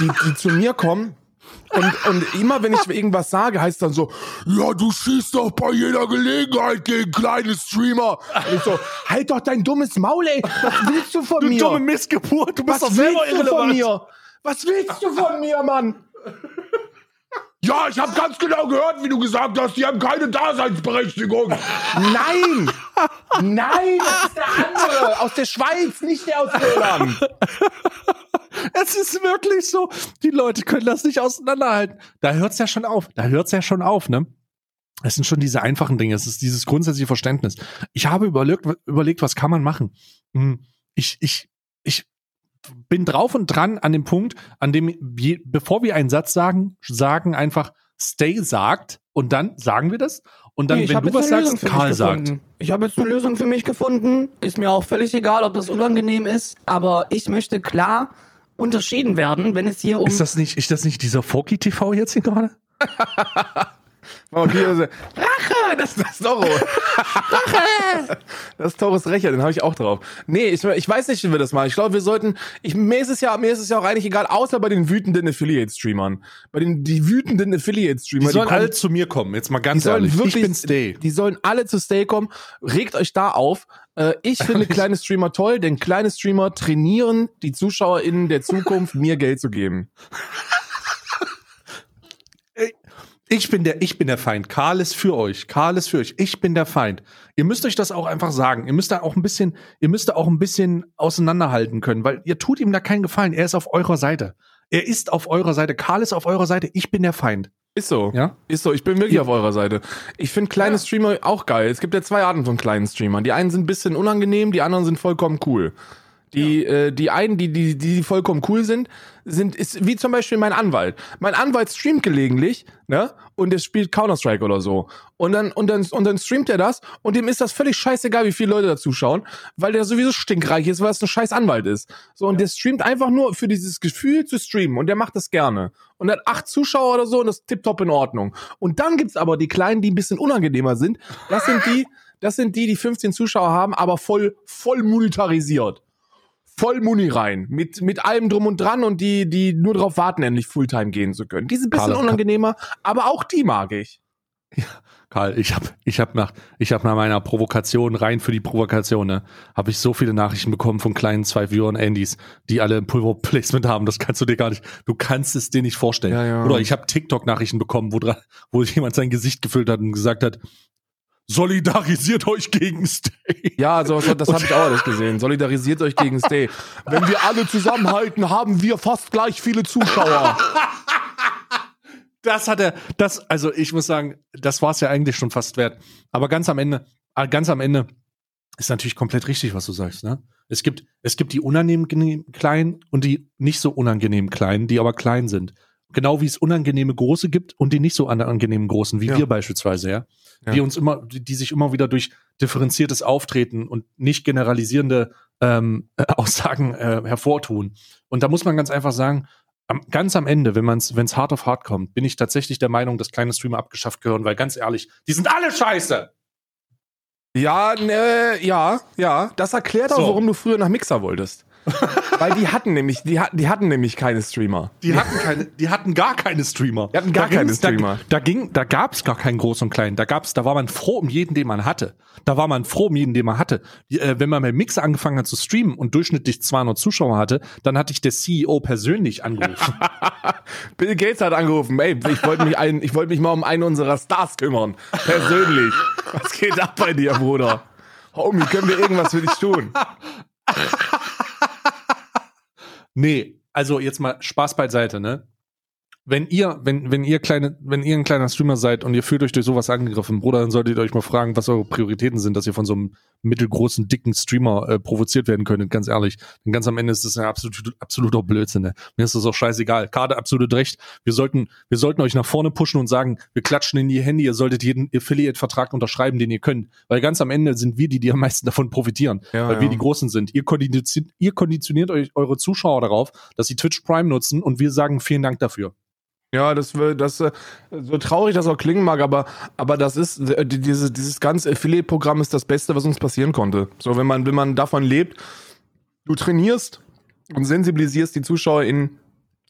die, die zu mir kommen. Und, und immer wenn ich irgendwas sage, heißt dann so, ja, du schießt doch bei jeder Gelegenheit gegen kleine Streamer. Und ich so, halt doch dein dummes Maul, ey. Was willst du von Du mir? dumme Missgeburt, du bist Was doch selber willst du von mir? Was willst du von mir, Mann? Ja, ich habe ganz genau gehört, wie du gesagt hast, die haben keine Daseinsberechtigung. Nein! Nein, das ist der andere. Aus der Schweiz, nicht der aus Irland. Es ist wirklich so. Die Leute können das nicht auseinanderhalten. Da hört's ja schon auf. Da hört's ja schon auf, ne? Es sind schon diese einfachen Dinge. Es ist dieses grundsätzliche Verständnis. Ich habe überlegt, überlegt, was kann man machen? Hm, Ich, ich, ich bin drauf und dran an dem Punkt, an dem, je, bevor wir einen Satz sagen, sagen einfach Stay sagt und dann sagen wir das. Und dann, Nee, wenn du was sagst, Karl sagt. Ich habe jetzt eine Lösung für mich gefunden. Ist mir auch völlig egal, ob das unangenehm ist. Aber ich möchte klar unterschieden werden, wenn es hier um Ist das nicht, ist das nicht dieser Forky TV jetzt hier gerade? Okay, also, Rache, das, das ist Toro. Rache! Das ist Toros Rächer, den habe ich auch drauf. Nee, ich, ich weiß nicht, wie wir das machen. Ich glaube, wir sollten, ich, mir ist es ja, mir ist es ja auch eigentlich egal, außer bei den wütenden Affiliate-Streamern. Bei den, die wütenden Affiliate-Streamer, Die sollen kommen- alle zu mir kommen. Jetzt mal ganz Die sollen ehrlich. wirklich, ich bin Stay. die sollen alle zu Stay kommen. Regt euch da auf. Äh, ich finde kleine Streamer toll, denn kleine Streamer trainieren die ZuschauerInnen der Zukunft, mir Geld zu geben. Ich bin der, ich bin der Feind. Karl ist für euch. Karl ist für euch. Ich bin der Feind. Ihr müsst euch das auch einfach sagen. Ihr müsst da auch ein bisschen, ihr müsst da auch ein bisschen auseinanderhalten können, weil ihr tut ihm da keinen Gefallen. Er ist auf eurer Seite. Er ist auf eurer Seite. Karl ist auf eurer Seite. Ich bin der Feind. Ist so. Ja? Ist so. Ich bin wirklich Ja. auf eurer Seite. Ich finde kleine Streamer auch geil. Es gibt ja zwei Arten von kleinen Streamern. Die einen sind ein bisschen unangenehm, die anderen sind vollkommen cool. Die, äh, die einen, die, die, die vollkommen cool sind, sind, ist wie zum Beispiel mein Anwalt. Mein Anwalt streamt gelegentlich, ne? Und der spielt Counter-Strike oder so. Und dann, und dann, und dann streamt er das und dem ist das völlig scheißegal, wie viele Leute da zuschauen, weil der sowieso stinkreich ist, weil es ein scheiß Anwalt ist. So, und der streamt einfach nur für dieses Gefühl zu streamen und der macht das gerne. Und hat acht Zuschauer oder so und das ist tipptopp in Ordnung. Und dann gibt's aber die Kleinen, die ein bisschen unangenehmer sind. Das sind die, das sind die, die 15 Zuschauer haben, aber voll, voll monetarisiert voll Muni rein. Mit, mit allem drum und dran und die, die nur darauf warten, endlich Fulltime gehen zu können. Die sind ein bisschen Karl- unangenehmer, aber auch die mag ich. Karl, ich habe ich hab nach, ich hab nach meiner Provokation, rein für die Provokation, ne, habe ich so viele Nachrichten bekommen von kleinen zwei Viewer Andys, die alle ein Pulver-Placement haben. Das kannst du dir gar nicht, du kannst es dir nicht vorstellen. Ja, ja. Oder ich habe TikTok-Nachrichten bekommen, wo, wo jemand sein Gesicht gefüllt hat und gesagt hat, solidarisiert euch gegen Stay. Ja, so, so, das habe ich auch alles gesehen. Solidarisiert euch gegen Stay. Wenn wir alle zusammenhalten, haben wir fast gleich viele Zuschauer. Das hat er, das, also ich muss sagen, das war es ja eigentlich schon fast wert. Aber ganz am Ende, äh, ganz am Ende ist natürlich komplett richtig, was du sagst, ne? Es gibt, es gibt die unangenehm kleinen und die nicht so unangenehm kleinen, die aber klein sind. Genau wie es unangenehme Große gibt und die nicht so unangenehmen Großen, wie Ja. wir beispielsweise, ja. Ja. Die uns immer, die, die sich immer wieder durch differenziertes Auftreten und nicht generalisierende ähm, äh, Aussagen äh, hervortun. Und da muss man ganz einfach sagen, am, ganz am Ende, wenn man es, wenn es hart auf hart kommt, bin ich tatsächlich der Meinung, dass kleine Streamer abgeschafft gehören, weil ganz ehrlich, die sind alle scheiße. Ja, ne, ja, ja. Das erklärt auch, So. warum du früher nach Mixer wolltest. Weil die hatten nämlich, die hatten, die hatten nämlich keine Streamer. Die hatten keine, die hatten gar keine Streamer. Die hatten gar keine ging's- da- Streamer. Da, ging, da gab's gar keinen Groß und Klein. Da gab's, da war man froh um jeden, den man hatte. Da war man froh um jeden, den man hatte. Äh, wenn man mit Mixer angefangen hat zu streamen und durchschnittlich 200 Zuschauer hatte, dann hatte ich der CEO persönlich angerufen. Bill Gates hat angerufen, ey, ich wollte mich, ein, ich wollte mich mal um einen unserer Stars kümmern. Persönlich. Was geht ab bei dir, Bruder? Homie, können wir irgendwas für dich tun? Nee, also jetzt mal Spaß beiseite, ne? Wenn ihr, wenn, wenn ihr kleine, wenn ihr ein kleiner Streamer seid und ihr fühlt euch durch sowas angegriffen, Bruder, dann solltet ihr euch mal fragen, was eure Prioritäten sind, dass ihr von so einem mittelgroßen, dicken Streamer äh, provoziert werden könntet, ganz ehrlich. Denn ganz am Ende ist das ja absolut, absoluter Blödsinn. Ne? Mir ist das auch scheißegal. Kade absolut recht. Wir sollten, wir sollten euch nach vorne pushen und sagen, wir klatschen in die Hände, ihr solltet jeden Affiliate-Vertrag unterschreiben, den ihr könnt. Weil ganz am Ende sind wir die, die am meisten davon profitieren Ja, weil ja. wir die Großen sind. Ihr konditioniert, ihr konditioniert euch eure Zuschauer darauf, dass sie Twitch Prime nutzen und wir sagen vielen Dank dafür. Ja, das will, das, äh, so traurig das auch klingen mag, aber, aber das ist, äh, die- diese, dieses ganze Affiliate-Programm ist das Beste, was uns passieren konnte. So, wenn man, wenn man davon lebt, du trainierst und sensibilisierst die Zuschauer in,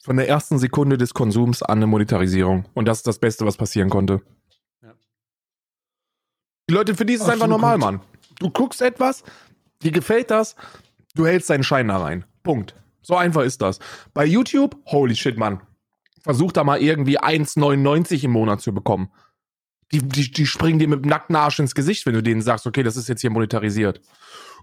von der ersten Sekunde des Konsums an eine Monetarisierung. Und das ist das Beste, was passieren konnte. Ja. Die Leute, für die ist es einfach normal, korrekt. Mann. Du guckst etwas, dir gefällt das, du hältst deinen Schein da rein. Punkt. So einfach ist das. Bei YouTube, holy shit, Mann. Versuch da mal irgendwie 1,99 im Monat zu bekommen. Die, die, die springen dir mit dem nackten Arsch ins Gesicht, wenn du denen sagst, okay, das ist jetzt hier monetarisiert.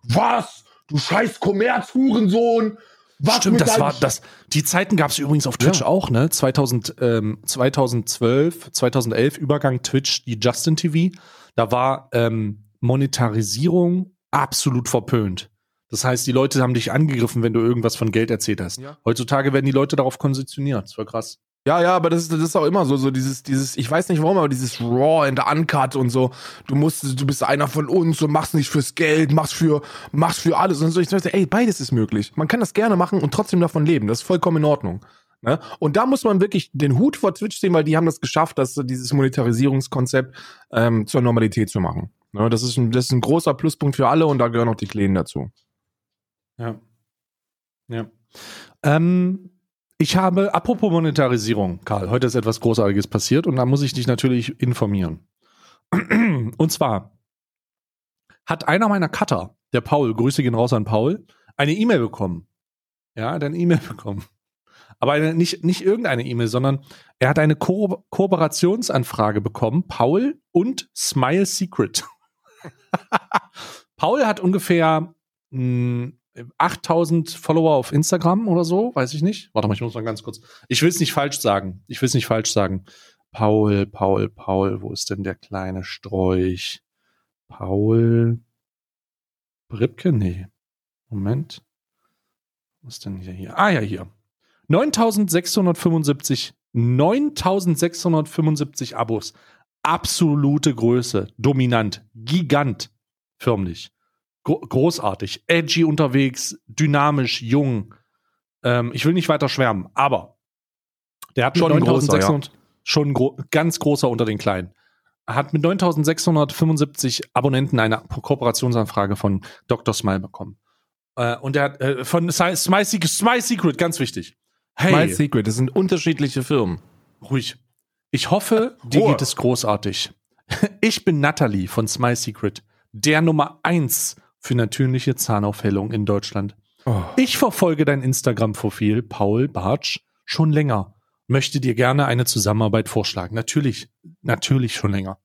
Was? Du scheiß Kommerzhurensohn! Was Stimmt, das war das. Die Zeiten gab es übrigens auf Twitch Ja. auch, ne? 2000, ähm, 2012, 2011 Übergang Twitch, die Justin TV. Da war ähm, Monetarisierung absolut verpönt. Das heißt, die Leute haben dich angegriffen, wenn du irgendwas von Geld erzählt hast. Ja. Heutzutage werden die Leute darauf konditioniert. Das war krass. Ja, ja, aber das ist, das ist auch immer so, so dieses, dieses, ich weiß nicht warum, aber dieses Raw and Uncut und so. Du musst, du bist einer von uns und machst nicht fürs Geld, machst für, machst für alles und so. Ich dachte, ey, beides ist möglich. Man kann das gerne machen und trotzdem davon leben. Das ist vollkommen in Ordnung. Ne? Und da muss man wirklich den Hut vor Twitch sehen, weil die haben das geschafft, dass dieses Monetarisierungskonzept ähm, zur Normalität zu machen. Ne? Das, ist ein, das ist ein großer Pluspunkt für alle und da gehören auch die Kleinen dazu. Ja. Ja. Ähm, ich habe, apropos Monetarisierung, Karl, heute ist etwas Großartiges passiert und da muss ich dich natürlich informieren. Und zwar hat einer meiner Cutter, der Paul, Grüße gehen raus an Paul, eine E-Mail bekommen. Ja, hat eine E-Mail bekommen. Aber eine, nicht, nicht irgendeine E-Mail, sondern er hat eine Ko Kooperationsanfrage bekommen, Paul und Smile Secret. Paul hat ungefähr mh, 8000 Follower auf Instagram oder so, weiß ich nicht. Warte mal, ich muss mal ganz kurz. Ich will es nicht falsch sagen. Ich will es nicht falsch sagen. Paul, Paul, Paul, wo ist denn der kleine Sträuch? Paul Bripke? Nee. Moment. Wo ist denn hier? hier? Ah ja, hier. 9675, 9675 Abos. Absolute Größe. Dominant. Gigant. Förmlich. Gro großartig. Edgy unterwegs. Dynamisch. Jung. Ähm, ich will nicht weiter schwärmen, aber der hat Schon mit ein großer, 9600 schon gro ganz großer unter den Kleinen. Hat mit 9675 Abonnenten eine Kooperationsanfrage von Dr. Smile bekommen. Äh, und er hat äh, von Smile Secret, Smile Secret, ganz wichtig. Hey, My Secret, das sind unterschiedliche Firmen. ruhig. Ich hoffe, dir Ruhe. geht es großartig. Ich bin Natalie von Smile Secret, der Nummer eins für natürliche Zahnaufhellung in Deutschland. Oh. Ich verfolge dein Instagram-Profil, Paul Bartsch, schon länger. Möchte dir gerne eine Zusammenarbeit vorschlagen. Natürlich, natürlich schon länger.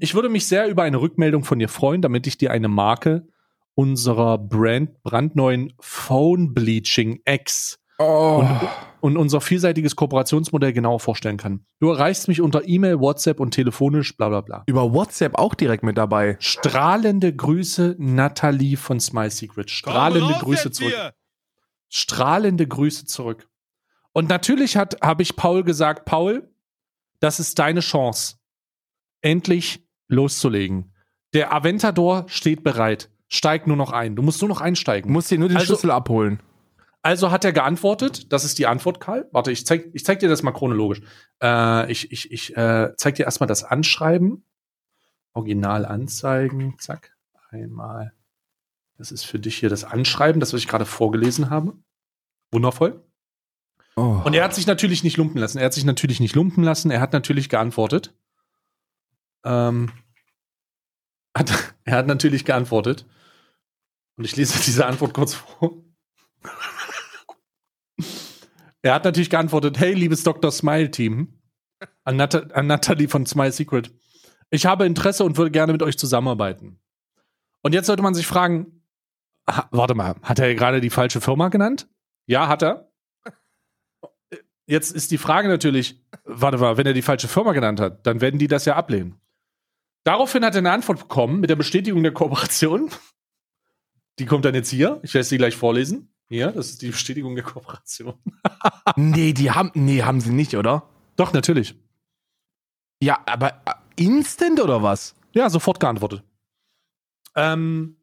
Ich würde mich sehr über eine Rückmeldung von dir freuen, damit ich dir eine Marke unserer Brand, brandneuen Phone Bleaching X Oh. und, und unser vielseitiges Kooperationsmodell genauer vorstellen kann. Du erreichst mich unter E-Mail, WhatsApp und telefonisch, bla bla bla. Über WhatsApp auch direkt mit dabei. Strahlende Grüße, Nathalie von Smile Secret. Strahlende Grüße zurück. Strahlende Grüße zurück. Und natürlich hat habe ich Paul gesagt, Paul, das ist deine Chance, endlich loszulegen. Der Aventador steht bereit. Steig nur noch ein. Du musst nur noch einsteigen. Du musst dir nur den Also- Schlüssel abholen. Also hat er geantwortet. Das ist die Antwort, Karl. Warte, ich zeig, ich zeig dir das mal chronologisch. Äh, ich ich, ich äh, zeig dir erstmal das Anschreiben. Original anzeigen. Zack. Einmal. Das ist für dich hier das Anschreiben, das, was ich gerade vorgelesen habe. Wundervoll. Oh. Und er hat sich natürlich nicht lumpen lassen. Er hat sich natürlich nicht lumpen lassen. Er hat natürlich geantwortet. Ähm, hat, er hat natürlich geantwortet. Und ich lese diese Antwort kurz vor. Er hat natürlich geantwortet: Hey, liebes Dr. Smile Team, an, Nat an Natalie von Smile Secret. Ich habe Interesse und würde gerne mit euch zusammenarbeiten. Und jetzt sollte man sich fragen: Warte mal, hat er gerade die falsche Firma genannt? Ja, hat er. Jetzt ist die Frage natürlich, warte mal, wenn er die falsche Firma genannt hat, dann werden die das ja ablehnen. Daraufhin hat er eine Antwort bekommen mit der Bestätigung der Kooperation. Die kommt dann jetzt hier. Ich werde sie gleich vorlesen. Hier, das ist die Bestätigung der Kooperation. nee, die haben, nee, haben sie nicht, oder? Doch, natürlich. Ja, aber äh, instant oder was? Ja, sofort geantwortet. Ähm,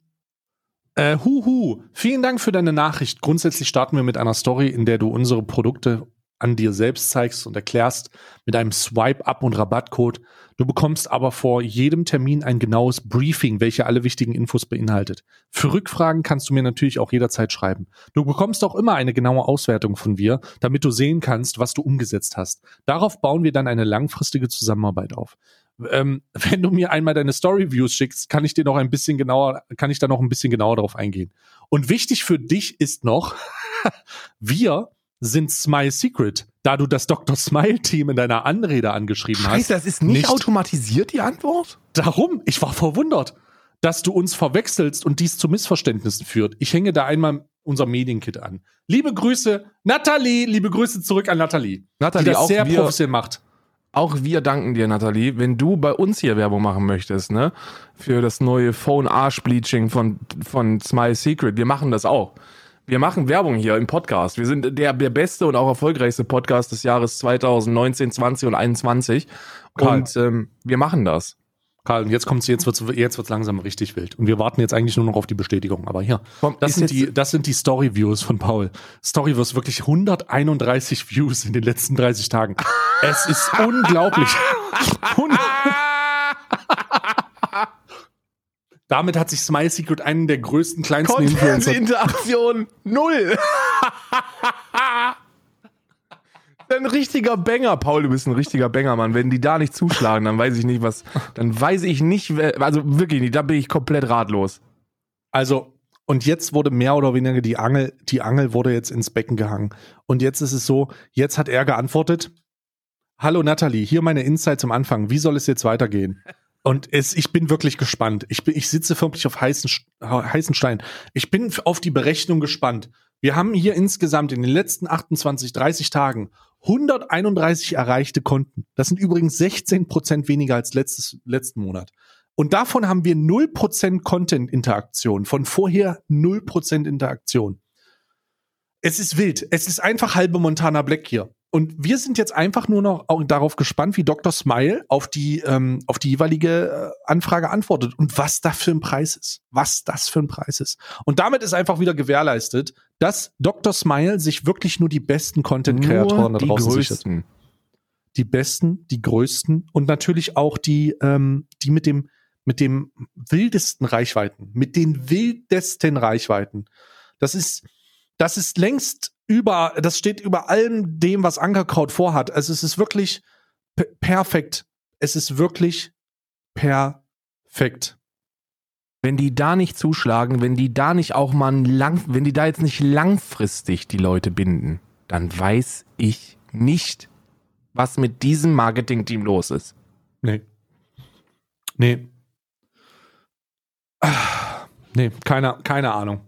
äh, huhu, vielen Dank für deine Nachricht. Grundsätzlich starten wir mit einer Story, in der du unsere Produkte an dir selbst zeigst und erklärst mit einem Swipe-Up und Rabattcode. Du bekommst aber vor jedem Termin ein genaues Briefing, welche alle wichtigen Infos beinhaltet. Für Rückfragen kannst du mir natürlich auch jederzeit schreiben. Du bekommst auch immer eine genaue Auswertung von mir, damit du sehen kannst, was du umgesetzt hast. Darauf bauen wir dann eine langfristige Zusammenarbeit auf. Ähm, wenn du mir einmal deine Story-Views schickst, kann ich dir noch ein bisschen genauer, kann ich da noch ein bisschen genauer darauf eingehen. Und wichtig für dich ist noch, wir sind Smile Secret, da du das Dr. Smile Team in deiner Anrede angeschrieben hast. Scheiße, das ist nicht, nicht- automatisiert, die Antwort? Darum, ich war verwundert, dass du uns verwechselst und dies zu Missverständnissen führt. Ich hänge da einmal unser Medienkit an. Liebe Grüße, Nathalie, liebe Grüße zurück an Nathalie, die Nathalie, das auch sehr wir, professionell macht. auch wir danken dir, Nathalie. Wenn du bei uns hier Werbung machen möchtest, ne, für das neue Phone Arsch Bleaching von, von Smile Secret, wir machen das auch. Wir machen Werbung hier im Podcast. Wir sind der, der beste und auch erfolgreichste Podcast des Jahres 2019, 20 und 21. Karl. Und ähm, wir machen das. Karl, und jetzt kommt's, jetzt wird's, jetzt wird's langsam richtig wild. Und wir warten jetzt eigentlich nur noch auf die Bestätigung. Aber hier, Komm, das sind die, das sind die Story-Views von Paul. Story-Views, wirklich 131 Views in den letzten 30 Tagen. Es ist unglaublich. Damit hat sich Smile Secret einen der größten, kleinsten Influencer. Interaktion null. Ein richtiger Banger, Paul, du bist ein richtiger Banger, Mann. Wenn die da nicht zuschlagen, dann weiß ich nicht, was. Dann weiß ich nicht, wer- also wirklich nicht, da bin ich komplett ratlos. Also, und jetzt wurde mehr oder weniger die Angel, die Angel wurde jetzt ins Becken gehangen. Und jetzt ist es so, jetzt hat er geantwortet, Hallo Nathalie, hier meine Insights am Anfang. Wie soll es jetzt weitergehen? Und es, ich bin wirklich gespannt. Ich, bin, ich sitze förmlich auf heißen, heißen Stein. Ich bin auf die Berechnung gespannt. Wir haben hier insgesamt in den letzten 28, 30 Tagen 131 erreichte Konten. Das sind übrigens 16 Prozent weniger als letztes, letzten Monat. Und davon haben wir 0% Content-Interaktion. Von vorher 0% Interaktion. Es ist wild. Es ist einfach halbe Montana Black hier. Und wir sind jetzt einfach nur noch darauf gespannt, wie Dr. Smile auf die, ähm, auf die jeweilige äh, Anfrage antwortet und was da für ein Preis ist. Was das für ein Preis ist. Und damit ist einfach wieder gewährleistet, dass Dr. Smile sich wirklich nur die besten Content-Kreatoren da die draußen sichert die besten, die größten und natürlich auch die, ähm, die mit dem, mit dem wildesten Reichweiten, mit den wildesten Reichweiten. Das ist, das ist längst über, das steht über allem dem, was Ankerkraut vorhat. Also es ist wirklich perfekt. Es ist wirklich perfekt. Wenn die da nicht zuschlagen, wenn die da nicht auch mal lang, wenn die da jetzt nicht langfristig die Leute binden, dann weiß ich nicht, was mit diesem Marketing-Team los ist. Nee. Nee. Ah, Nee, keine, keine Ahnung.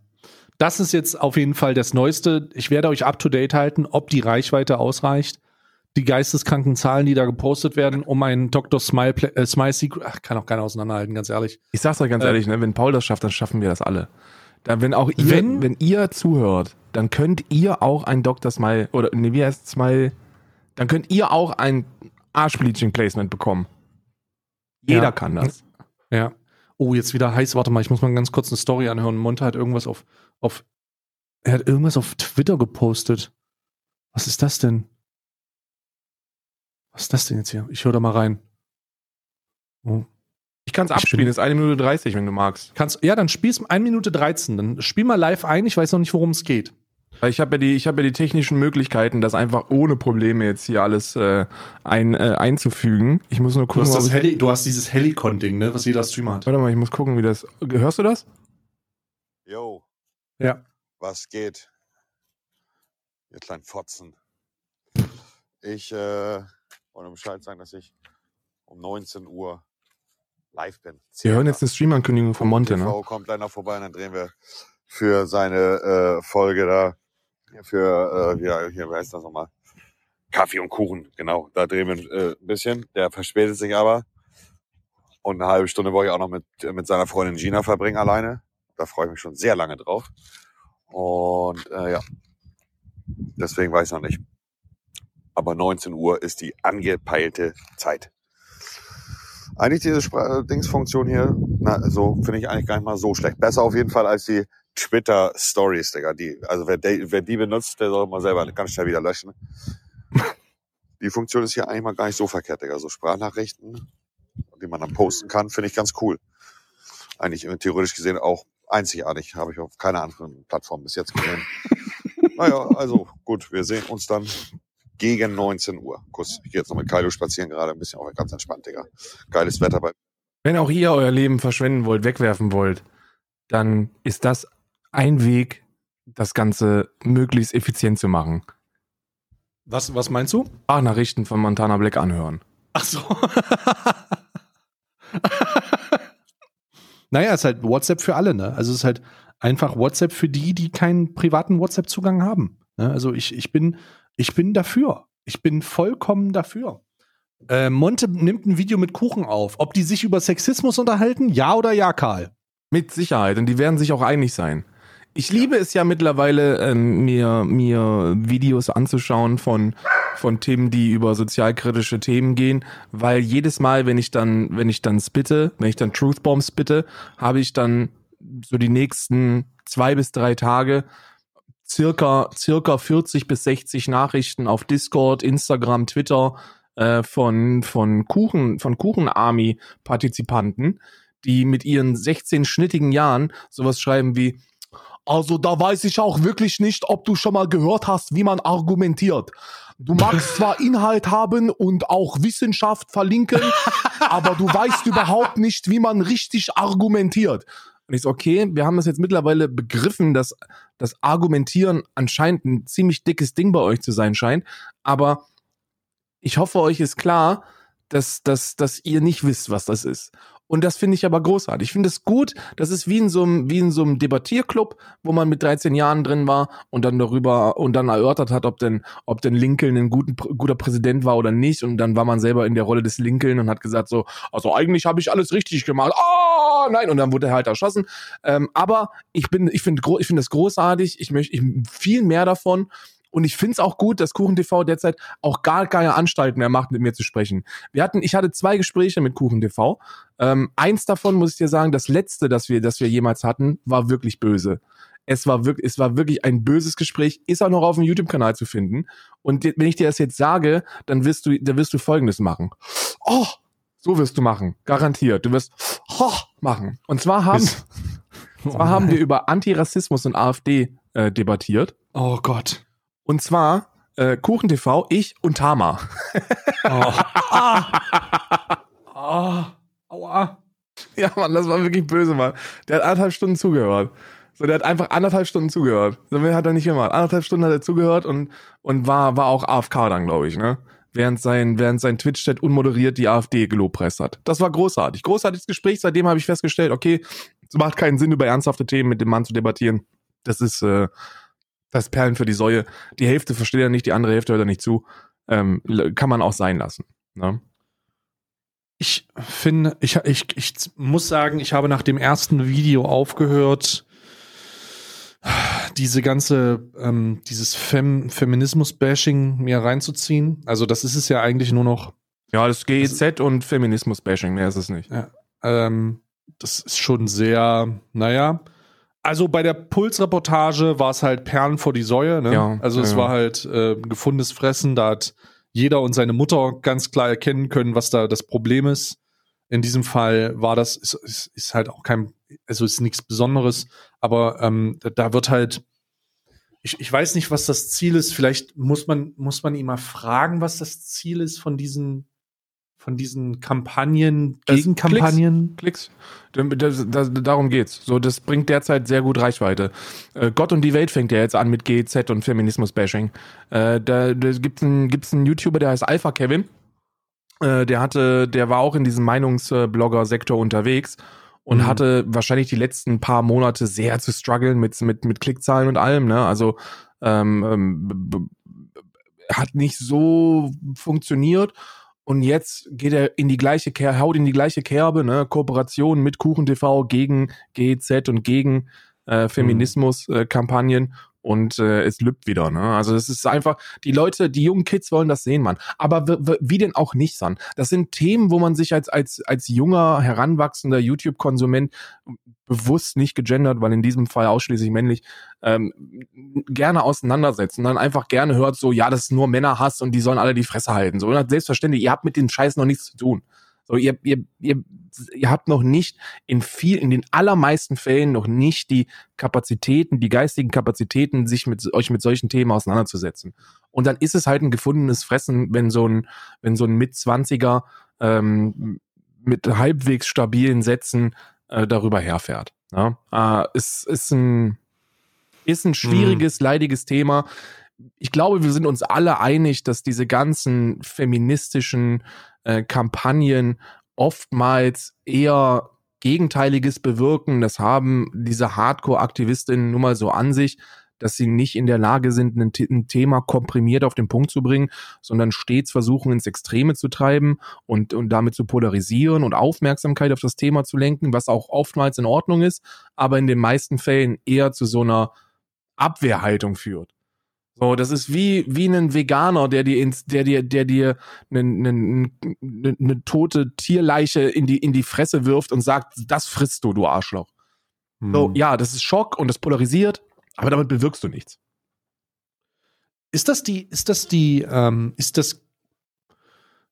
Das ist jetzt auf jeden Fall das Neueste. Ich werde euch up to date halten, ob die Reichweite ausreicht. Die geisteskranken Zahlen, die da gepostet werden, um einen Dr. Smile, äh, Smile Secret, ach, kann auch keiner auseinanderhalten, ganz ehrlich. Ich sag's euch ganz Äh. ehrlich, ne, wenn Paul das schafft, dann schaffen wir das alle. Da, wenn auch ihr, Wenn- wenn, ihr zuhört, dann könnt ihr auch ein Dr. Smile oder nee, wie heißt Smile? Dann könnt ihr auch ein Arschbleaching-Placement bekommen. Jeder Ja. kann das. Ja. Oh, jetzt wieder heiß. Warte mal, ich muss mal ganz kurz eine Story anhören. Monte hat irgendwas auf, auf, er hat irgendwas auf Twitter gepostet. Was ist das denn? Was ist das denn jetzt hier? Ich höre da mal rein. Oh. Ich kann es abspielen, ist eine Minute 30, wenn du magst. Kannst, ja, dann spielst 1 Minute 13. Dann spiel mal live ein. Ich weiß noch nicht, worum es geht. Weil ich habe ja die, ich habe ja die technischen Möglichkeiten, das einfach ohne Probleme jetzt hier alles äh, ein, äh, einzufügen. Ich muss nur Du gucken, hast, ich, Heli, du hast dieses Helicon-Ding, ne, was jeder Streamer hat. warte mal, ich muss gucken, wie das. Hörst du das? Jo, Ja. was geht? Ihr kleinen Fotzen. Ich äh, wollte Bescheid sagen, dass ich um 19 Uhr live bin. Wir hören jetzt eine Stream-Ankündigung von Monte, ne? TV kommt gleich noch vorbei und dann drehen wir für seine äh, Folge da, für, äh, ja, hier, wie heißt das nochmal? Kaffee und Kuchen, genau. Da drehen wir äh, ein bisschen. Der verspätet sich aber. Und eine halbe Stunde wollte ich auch noch mit, mit seiner Freundin Gina verbringen alleine. Da freue ich mich schon sehr lange drauf. Und äh, ja, deswegen weiß ich noch nicht. Aber 19 Uhr ist die angepeilte Zeit. Eigentlich diese Spra Dingsfunktion hier, na, so finde ich eigentlich gar nicht mal so schlecht. Besser auf jeden Fall als die Twitter Stories, Digga. Die, also wer die, wer die benutzt, der soll mal selber ganz schnell wieder löschen. Die Funktion ist hier eigentlich mal gar nicht so verkehrt, Digga. So Sprachnachrichten, die man dann posten kann, finde ich ganz cool. Eigentlich äh, theoretisch gesehen auch einzigartig. Habe ich auf keiner anderen Plattform bis jetzt gesehen. naja, also gut, wir sehen uns dann gegen 19 Uhr. Kuss. Ich gehe jetzt noch mit Kaido spazieren, gerade ein bisschen, aber ganz entspannt, Digga. Geiles Wetter bei Wenn auch ihr euer Leben verschwenden wollt, wegwerfen wollt, dann ist das ein Weg, das Ganze möglichst effizient zu machen. Was, was meinst du? Nachrichten von Montana Black anhören. Ach so. naja, ist halt WhatsApp für alle, ne? Also es ist halt einfach WhatsApp für die, die keinen privaten WhatsApp-Zugang haben. Ne? Also ich, ich bin, ich bin dafür. Ich bin vollkommen dafür. Äh, Monte nimmt ein Video mit Kuchen auf. Ob die sich über Sexismus unterhalten? Ja oder ja, Karl? Mit Sicherheit. Und die werden sich auch einig sein. Ich liebe es ja mittlerweile, ähm, mir, mir Videos anzuschauen von, von Themen, die über sozialkritische Themen gehen, weil jedes Mal, wenn ich dann, wenn ich dann spitte, wenn ich dann Truth Bombs spitte, habe ich dann so die nächsten zwei bis drei Tage circa, circa 40 bis 60 Nachrichten auf Discord, Instagram, Twitter äh, von, von Kuchen, von Kuchen-Army-Partizipanten, die mit ihren 16 schnittigen Jahren sowas schreiben wie, also da weiß ich auch wirklich nicht, ob du schon mal gehört hast, wie man argumentiert. Du magst zwar Inhalt haben und auch Wissenschaft verlinken, aber du weißt überhaupt nicht, wie man richtig argumentiert. Und ich so, okay, wir haben das jetzt mittlerweile begriffen, dass das Argumentieren anscheinend ein ziemlich dickes Ding bei euch zu sein scheint. Aber ich hoffe, euch ist klar, dass, dass, dass ihr nicht wisst, was das ist. Und das finde ich aber großartig. Ich finde es gut. Das ist wie in so einem, wie in so einem Debattierclub, wo man mit 13 Jahren drin war und dann darüber und dann erörtert hat, ob denn, ob denn Lincoln ein guten, guter Präsident war oder nicht. Und dann war man selber in der Rolle des Lincoln und hat gesagt so, also eigentlich habe ich alles richtig gemacht. Ah, nein. Und dann wurde er halt erschossen. Ähm, aber ich bin, ich finde, ich finde das großartig. Ich möchte viel mehr davon. Und ich finde es auch gut, dass KuchenTV derzeit auch gar keine Anstalten mehr macht, mit mir zu sprechen. Wir hatten, ich hatte zwei Gespräche mit KuchenTV. Ähm, eins davon muss ich dir sagen, das letzte, das wir, das wir jemals hatten, war wirklich böse. Es war wirklich, es war wirklich ein böses Gespräch, ist auch noch auf dem YouTube-Kanal zu finden. Und wenn ich dir das jetzt sage, dann wirst du, dann wirst du Folgendes machen. Oh, so wirst du machen, garantiert. Du wirst oh, machen. Und zwar haben, Bis- zwar haben wir über Antirassismus und AfD äh, debattiert. Oh Gott. Und zwar äh, KuchenTV, ich und Tama. Oh. ah. Ah. Aua. Ja, Mann, das war wirklich böse, Mann. Der hat anderthalb Stunden zugehört. So, der hat einfach anderthalb Stunden zugehört. So mehr hat er nicht gemacht. Anderthalb Stunden hat er zugehört und, und war, war auch AFK dann, glaube ich, ne? Während sein, während sein Twitch-Chat unmoderiert die AfD gelobpreist hat. Das war großartig. Großartiges Gespräch. Seitdem habe ich festgestellt, okay, es macht keinen Sinn, über ernsthafte Themen mit dem Mann zu debattieren. Das ist, äh, das Perlen für die Säue. Die Hälfte versteht er nicht, die andere Hälfte hört er nicht zu. Ähm, kann man auch sein lassen. Ne? Ich finde, ich, ich, ich muss sagen, ich habe nach dem ersten Video aufgehört, diese ganze, ähm, dieses Fem Feminismus-Bashing mir reinzuziehen. Also das ist es ja eigentlich nur noch, Ja, das GEZ und Feminismus-Bashing, mehr ist es nicht. ähm, das ist schon sehr, naja. Also bei der Pulsreportage war es halt Perlen vor die Säue. Ne? Ja, also es ja. war halt äh, gefundenes Fressen. Da hat jeder und seine Mutter ganz klar erkennen können, was da das Problem ist. In diesem Fall war das, ist, ist, ist halt auch kein, also ist nichts Besonderes, aber ähm, da, da wird halt, ich, ich weiß nicht, was das Ziel ist. Vielleicht muss man, muss man ihn mal fragen, was das Ziel ist von diesen, von diesen Kampagnen, Das Gegenkampagnen. Klicks. Das, das, darum geht's. So, das bringt derzeit sehr gut Reichweite. Äh, Gott und die Welt fängt ja jetzt an mit GEZ und Feminismus-Bashing. Äh, da da gibt's einen, gibt's einen YouTuber, der heißt Alpha Kevin. Äh, der hatte, der war auch in diesem Meinungsblogger-Sektor unterwegs und Mhm. hatte wahrscheinlich die letzten paar Monate sehr zu strugglen mit, mit, mit Klickzahlen und allem, ne? Also ähm, ähm, hat nicht so funktioniert. Und jetzt geht er in die gleiche Kerbe, haut in die gleiche Kerbe, ne? Kooperation mit Kuchen TV gegen GEZ und gegen äh, Feminismus-Kampagnen und äh, es lübt wieder, ne? Also es ist einfach, die Leute, die jungen Kids wollen das sehen, Mann. Aber wie denn auch nicht, San? Das sind Themen, wo man sich als, als, als junger, heranwachsender YouTube-Konsument bewusst nicht gegendert, weil in diesem Fall ausschließlich männlich, ähm, gerne auseinandersetzt und dann einfach gerne hört so, ja, das ist nur Männerhass und die sollen alle die Fresse halten. So, und selbstverständlich, ihr habt mit den Scheiß noch nichts zu tun. Ihr, ihr, ihr, ihr habt noch nicht in viel, in den allermeisten Fällen noch nicht die Kapazitäten, die geistigen Kapazitäten, sich mit euch mit solchen Themen auseinanderzusetzen. Und dann ist es halt ein gefundenes Fressen, wenn so ein, wenn so ein Mitzwanziger ähm, mit halbwegs stabilen Sätzen äh, darüber herfährt. Ja? Äh, es ist ein, ist ein schwieriges, leidiges Thema. Ich glaube, wir sind uns alle einig, dass diese ganzen feministischen äh, Kampagnen oftmals eher Gegenteiliges bewirken. Das haben diese Hardcore-Aktivistinnen nun mal so an sich, dass sie nicht in der Lage sind, ein, ein Thema komprimiert auf den Punkt zu bringen, sondern stets versuchen, ins Extreme zu treiben und, und damit zu polarisieren und Aufmerksamkeit auf das Thema zu lenken, was auch oftmals in Ordnung ist, aber in den meisten Fällen eher zu so einer Abwehrhaltung führt. So, das ist wie, wie ein Veganer, der dir ins, der dir, der dir eine ne, ne, ne tote Tierleiche in die, in die Fresse wirft und sagt, das frisst du, du Arschloch. So, Hm. ja, das ist Schock und das polarisiert, aber damit bewirkst du nichts. Ist das die, ist das die, ähm, ist das,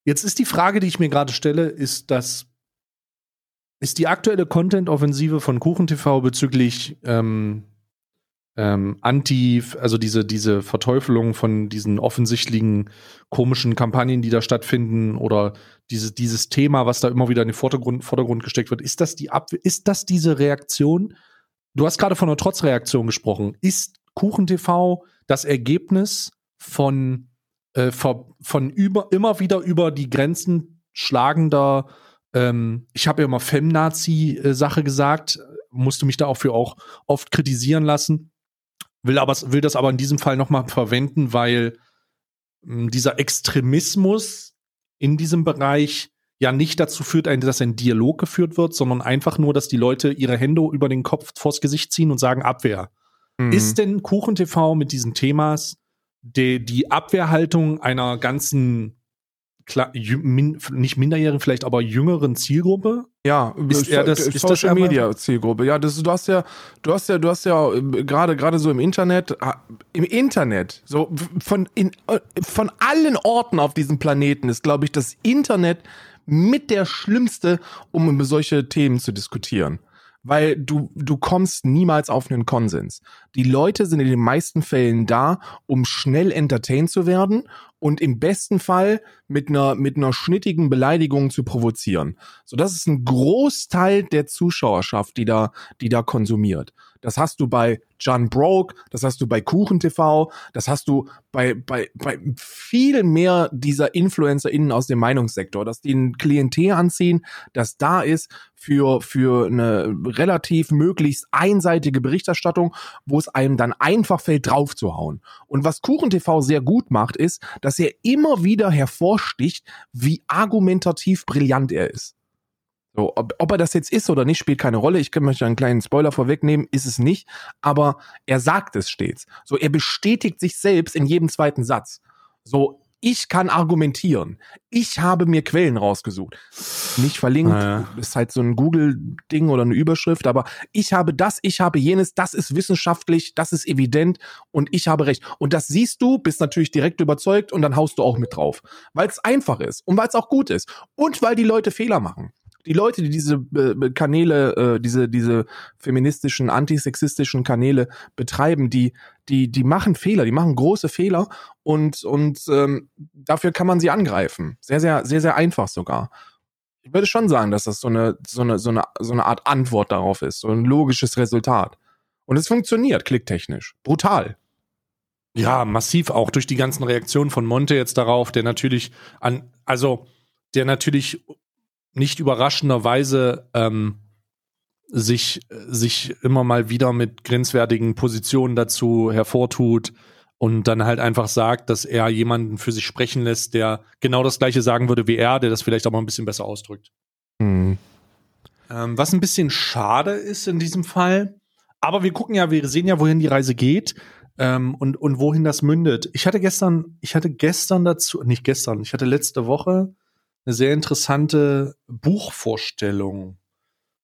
jetzt ist die Frage, die ich mir gerade stelle, ist das, ist die aktuelle Content-Offensive von KuchenTV bezüglich ähm, ähm, Anti, also diese, diese Verteufelung von diesen offensichtlichen komischen Kampagnen, die da stattfinden oder diese, dieses Thema, was da immer wieder in den Vordergrund, Vordergrund gesteckt wird, ist das die Ab ist das diese Reaktion? Du hast gerade von einer Trotzreaktion gesprochen. Ist KuchenTV das Ergebnis von, äh, von über, immer wieder über die Grenzen schlagender, ähm, ich habe ja immer Femnazi-Sache gesagt, musste mich da auch für auch oft kritisieren lassen, will, aber, will das aber in diesem Fall nochmal verwenden, weil mh, dieser Extremismus in diesem Bereich ja nicht dazu führt, dass ein Dialog geführt wird, sondern einfach nur, dass die Leute ihre Hände über den Kopf vors Gesicht ziehen und sagen Abwehr. Mhm. Ist denn KuchenTV mit diesen Themas die, die Abwehrhaltung einer ganzen, kla- jü- min, nicht minderjährigen, vielleicht aber jüngeren Zielgruppe? Ja, Ist so- er das- äh, ist das Social Media Zielgruppe. Ja, das, du hast ja, du hast ja, du hast ja äh, gerade gerade so im Internet, im Internet, so von in äh, von allen Orten auf diesem Planeten ist, glaube ich, das Internet mit der schlimmste, um über solche Themen zu diskutieren. Weil du, du kommst niemals auf einen Konsens. Die Leute sind in den meisten Fällen da, um schnell entertained zu werden und im besten Fall mit einer, mit einer schnittigen Beleidigung zu provozieren. So, das ist ein Großteil der Zuschauerschaft, die da, die da konsumiert. Das hast du bei John Broke, das hast du bei Kuchen TV, das hast du bei, bei, bei viel mehr dieser InfluencerInnen aus dem Meinungssektor, dass die ein Klientel anziehen, das da ist für, für eine relativ möglichst einseitige Berichterstattung, wo es einem dann einfach fällt, draufzuhauen. Und was Kuchen TV sehr gut macht, ist, dass er immer wieder hervorsticht, wie argumentativ brillant er ist. So, ob, ob er das jetzt ist oder nicht, spielt keine Rolle. Ich kann möchte einen kleinen Spoiler vorwegnehmen, ist es nicht. Aber er sagt es stets. So, er bestätigt sich selbst in jedem zweiten Satz. So, ich kann argumentieren. Ich habe mir Quellen rausgesucht. Nicht verlinkt, Naja. ist halt so ein Google-Ding oder eine Überschrift, aber ich habe das, ich habe jenes, das ist wissenschaftlich, das ist evident und ich habe recht. Und das siehst du, bist natürlich direkt überzeugt und dann haust du auch mit drauf. Weil es einfach ist und weil es auch gut ist. Und weil die Leute Fehler machen. Die Leute, die diese äh, Kanäle, äh, diese, diese feministischen, antisexistischen Kanäle betreiben, die, die, die machen Fehler, die machen große Fehler und, und ähm, dafür kann man sie angreifen. Sehr, sehr, sehr, sehr einfach sogar. Ich würde schon sagen, dass das so eine, so eine, so eine, so eine Art Antwort darauf ist, so ein logisches Resultat. Und es funktioniert klicktechnisch. Brutal. Ja, massiv auch durch die ganzen Reaktionen von Monte jetzt darauf, der natürlich an, also der natürlich nicht überraschenderweise ähm, sich, sich immer mal wieder mit grenzwertigen Positionen dazu hervortut und dann halt einfach sagt, dass er jemanden für sich sprechen lässt, der genau das gleiche sagen würde wie er, der das vielleicht aber ein bisschen besser ausdrückt. Hm. Ähm, was ein bisschen schade ist in diesem Fall. Aber wir gucken ja, wir sehen ja, wohin die Reise geht ähm, und, und wohin das mündet. Ich hatte gestern, ich hatte gestern dazu, nicht gestern, ich hatte letzte Woche eine sehr interessante Buchvorstellung.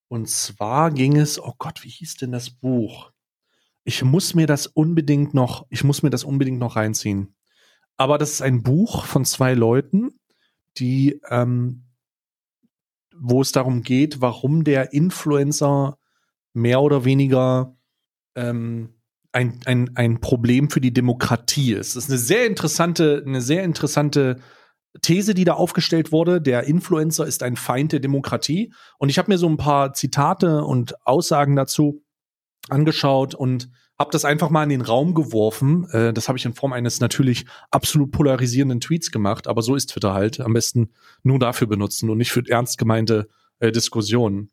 Und zwar ging es, oh Gott, wie hieß denn das Buch? Ich muss mir das unbedingt noch, ich muss mir das unbedingt noch reinziehen. Aber das ist ein Buch von zwei Leuten, die ähm, wo es darum geht, warum der Influencer mehr oder weniger ähm, ein, ein, ein Problem für die Demokratie ist. Das ist eine sehr interessante, eine sehr interessante These, die da aufgestellt wurde. Der Influencer ist ein Feind der Demokratie. Und ich habe mir so ein paar Zitate und Aussagen dazu angeschaut und habe das einfach mal in den Raum geworfen. Äh, das habe ich in Form eines natürlich absolut polarisierenden Tweets gemacht, aber so ist Twitter halt. Am besten nur dafür benutzen und nicht für ernst gemeinte äh, Diskussionen.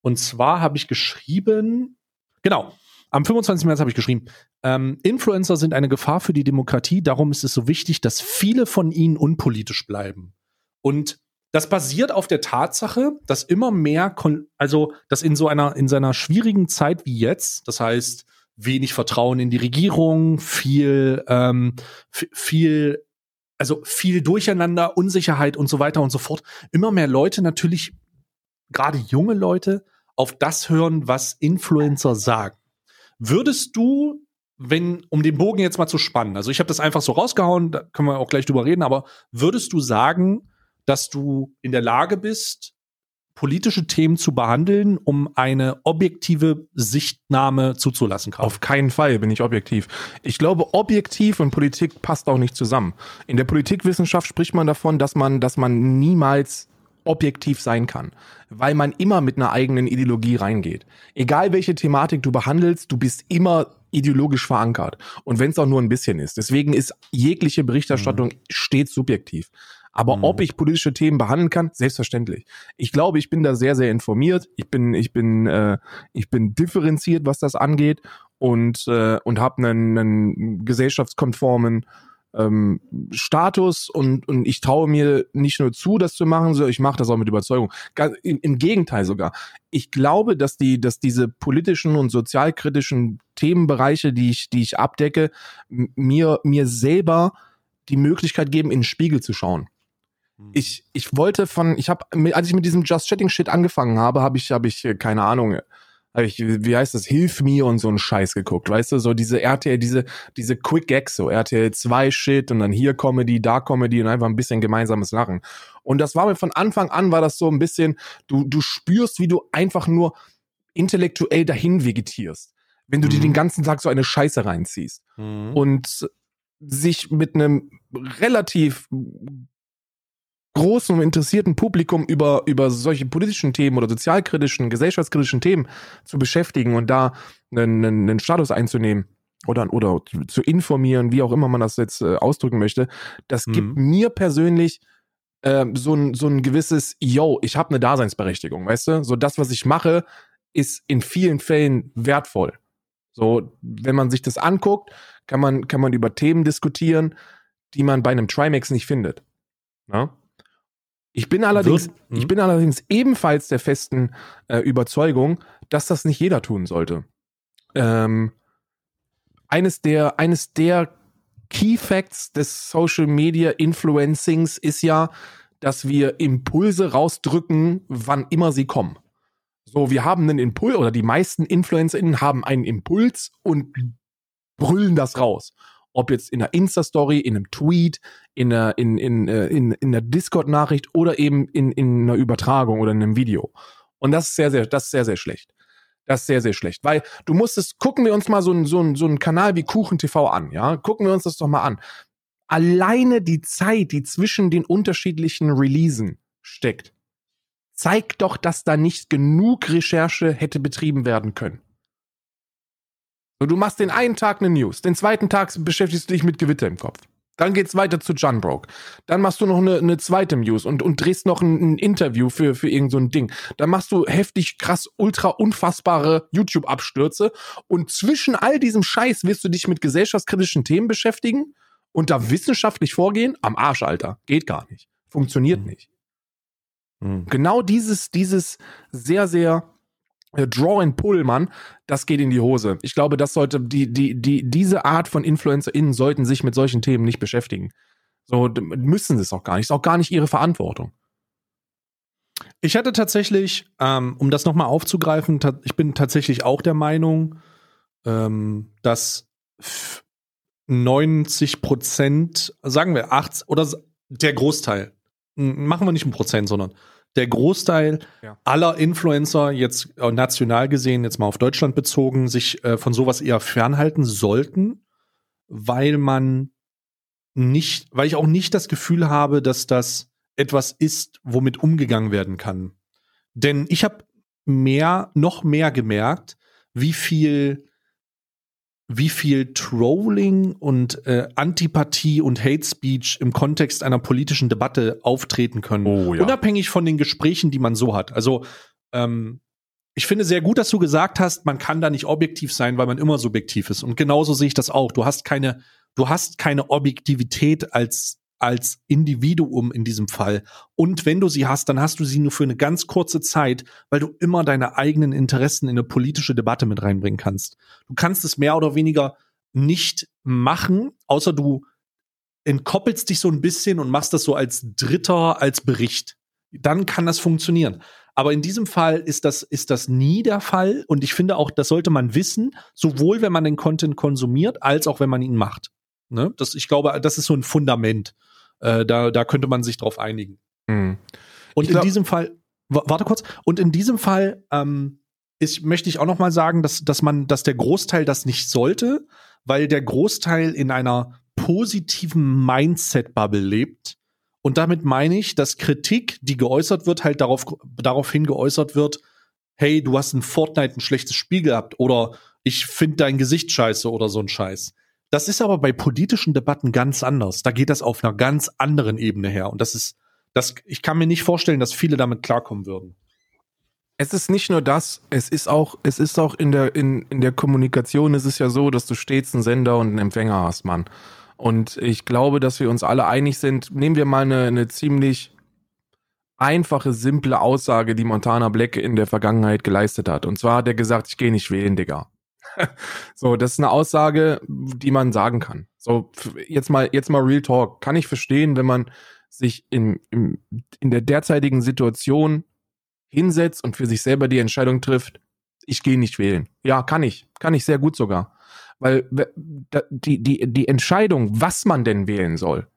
Und zwar habe ich geschrieben, genau, am 25. März habe ich geschrieben, ähm, Influencer sind eine Gefahr für die Demokratie, darum ist es so wichtig, dass viele von ihnen unpolitisch bleiben. Und das basiert auf der Tatsache, dass immer mehr, also dass in so einer in seiner schwierigen Zeit wie jetzt, das heißt wenig Vertrauen in die Regierung, viel ähm, viel also viel Durcheinander, Unsicherheit und so weiter und so fort, immer mehr Leute natürlich gerade junge Leute auf das hören, was Influencer sagen. Würdest du, wenn, um den Bogen jetzt mal zu spannen, also ich habe das einfach so rausgehauen, da können wir auch gleich drüber reden, aber würdest du sagen, dass du in der Lage bist, politische Themen zu behandeln, um eine objektive Sichtnahme zuzulassen, Karl? Auf keinen Fall bin ich objektiv. Ich glaube, objektiv und Politik passt auch nicht zusammen. In der Politikwissenschaft spricht man davon, dass man, dass man niemals objektiv sein kann, weil man immer mit einer eigenen Ideologie reingeht. Egal welche Thematik du behandelst, du bist immer ideologisch verankert. Und wenn es auch nur ein bisschen ist. Deswegen ist jegliche Berichterstattung stets subjektiv. Aber Mhm. ob ich politische Themen behandeln kann, selbstverständlich. Ich glaube, ich bin da sehr, sehr informiert. Ich bin, ich bin, äh, ich bin differenziert, was das angeht und äh, und habe einen, einen gesellschaftskonformen ähm, Status und und ich traue mir nicht nur zu, das zu machen, sondern ich mache das auch mit Überzeugung. Im, Im Gegenteil sogar. Ich glaube, dass die, dass diese politischen und sozialkritischen Themenbereiche, die ich, die ich abdecke, mir mir selber die Möglichkeit geben, in den Spiegel zu schauen ich, ich wollte von, ich habe, als ich mit diesem Just Chatting Shit angefangen habe, habe ich, habe ich, äh, keine Ahnung, habe ich, wie heißt das, Hilf mir und so einen Scheiß geguckt, weißt du, so diese RTL, diese, diese Quick Gags, so RTL 2 Shit und dann hier Comedy, da Comedy und einfach ein bisschen gemeinsames Lachen. Und das war mir von Anfang an, war das so ein bisschen, du, du spürst, wie du einfach nur intellektuell dahin vegetierst, wenn du dir Mhm. den ganzen Tag so eine Scheiße reinziehst Mhm. und sich mit einem relativ großen und interessierten Publikum über, über solche politischen Themen oder sozialkritischen, gesellschaftskritischen Themen zu beschäftigen und da einen, einen, Status einzunehmen oder, oder zu informieren, wie auch immer man das jetzt äh, ausdrücken möchte, das gibt mir persönlich ähm, so, ein, so ein gewisses, yo, ich habe eine Daseinsberechtigung, weißt du? So das, was ich mache, ist in vielen Fällen wertvoll. So, wenn man sich das anguckt, kann man, kann man über Themen diskutieren, die man bei einem Trimax nicht findet. Ne? Ich bin allerdings, Wird- hm? ich bin allerdings ebenfalls der festen äh, Überzeugung, dass das nicht jeder tun sollte. Ähm, eines der, eines der Key Facts des Social Media Influencings ist ja, dass wir Impulse rausdrücken, wann immer sie kommen. So, wir haben einen Impuls oder die meisten InfluencerInnen haben einen Impuls und brüllen das raus. Ob jetzt in einer Insta-Story, in einem Tweet, in einer, in, in, äh, in, in einer Discord-Nachricht oder eben in, in einer Übertragung oder in einem Video. Und das ist sehr, sehr, das ist sehr, sehr schlecht. Das ist sehr, sehr schlecht. Weil du musstest, gucken wir uns mal so einen so so einen Kanal wie Kuchen TV an, ja? Gucken wir uns das doch mal an. Alleine die Zeit, die zwischen den unterschiedlichen Releasen steckt, zeigt doch, dass da nicht genug Recherche hätte betrieben werden können. So, du machst den einen Tag eine News, den zweiten Tag beschäftigst du dich mit Gewitter im Kopf. Dann geht's weiter zu John Broke. Dann machst du noch eine, eine zweite News und, und drehst noch ein, ein Interview für, für irgend so ein Ding. Dann machst du heftig, krass, ultra unfassbare YouTube-Abstürze. Und zwischen all diesem Scheiß wirst du dich mit gesellschaftskritischen Themen beschäftigen und da wissenschaftlich vorgehen? Am Arsch, Alter. Geht gar nicht. Funktioniert Mhm. nicht. Hm. Genau dieses, dieses sehr, sehr Draw and Pull, Mann, das geht in die Hose. Ich glaube, das sollte, die, die, die, diese Art von InfluencerInnen sollten sich mit solchen Themen nicht beschäftigen. So, müssen sie es auch gar nicht. Ist auch gar nicht ihre Verantwortung. Ich hatte tatsächlich, ähm, um das nochmal aufzugreifen, ich bin tatsächlich auch der Meinung, ähm, dass f- 90 Prozent, sagen wir 80 oder der Großteil, machen wir nicht ein Prozent, sondern der Großteil Ja. aller Influencer, jetzt äh, national gesehen, jetzt mal auf Deutschland bezogen, sich äh, von sowas eher fernhalten sollten, weil man nicht, weil ich auch nicht das Gefühl habe, dass das etwas ist, womit umgegangen werden kann. Denn ich habe mehr, noch mehr gemerkt, wie viel, wie viel Trolling und äh, Antipathie und Hate Speech im Kontext einer politischen Debatte auftreten können. Oh, ja. Unabhängig von den Gesprächen, die man so hat. Also ähm, ich finde sehr gut, dass du gesagt hast, man kann da nicht objektiv sein, weil man immer subjektiv ist. Und genauso sehe ich das auch. Du hast keine, du hast keine Objektivität als als Individuum in diesem Fall. Und wenn du sie hast, dann hast du sie nur für eine ganz kurze Zeit, weil du immer deine eigenen Interessen in eine politische Debatte mit reinbringen kannst. Du kannst es mehr oder weniger nicht machen, außer du entkoppelst dich so ein bisschen und machst das so als Dritter, als Bericht. Dann kann das funktionieren. Aber in diesem Fall ist das, ist das nie der Fall. Und ich finde auch, das sollte man wissen, sowohl wenn man den Content konsumiert, als auch wenn man ihn macht. Ne? Das, ich glaube, das ist so ein Fundament. Äh, da, da könnte man sich drauf einigen. Hm. Und Ich in glaub- diesem Fall, wa- warte kurz, und in diesem Fall ähm, ist, möchte ich auch noch mal sagen, dass, dass man, dass der Großteil das nicht sollte, weil der Großteil in einer positiven Mindset-Bubble lebt. Und damit meine ich, dass Kritik, die geäußert wird, halt darauf, daraufhin geäußert wird, hey, du hast in Fortnite ein schlechtes Spiel gehabt oder ich finde dein Gesicht scheiße oder so ein Scheiß. Das ist aber bei politischen Debatten ganz anders. Da geht das auf einer ganz anderen Ebene her. Und das ist, das, ich kann mir nicht vorstellen, dass viele damit klarkommen würden. Es ist nicht nur das, es ist auch, es ist auch in der, in, in der Kommunikation, es ist ja so, dass du stets einen Sender und einen Empfänger hast, Mann. Und ich glaube, dass wir uns alle einig sind. Nehmen wir mal eine, eine ziemlich einfache, simple Aussage, die Montana Black in der Vergangenheit geleistet hat. Und zwar hat er gesagt, ich gehe nicht wählen, Digga. so, das ist eine Aussage, die man sagen kann. So, jetzt mal, jetzt mal Real Talk. Kann ich verstehen, wenn man sich in, in, in der derzeitigen Situation hinsetzt und für sich selber die Entscheidung trifft, ich gehe nicht wählen. Ja, kann ich. Kann ich sehr gut sogar. Weil die, die, die Entscheidung, was man denn wählen soll,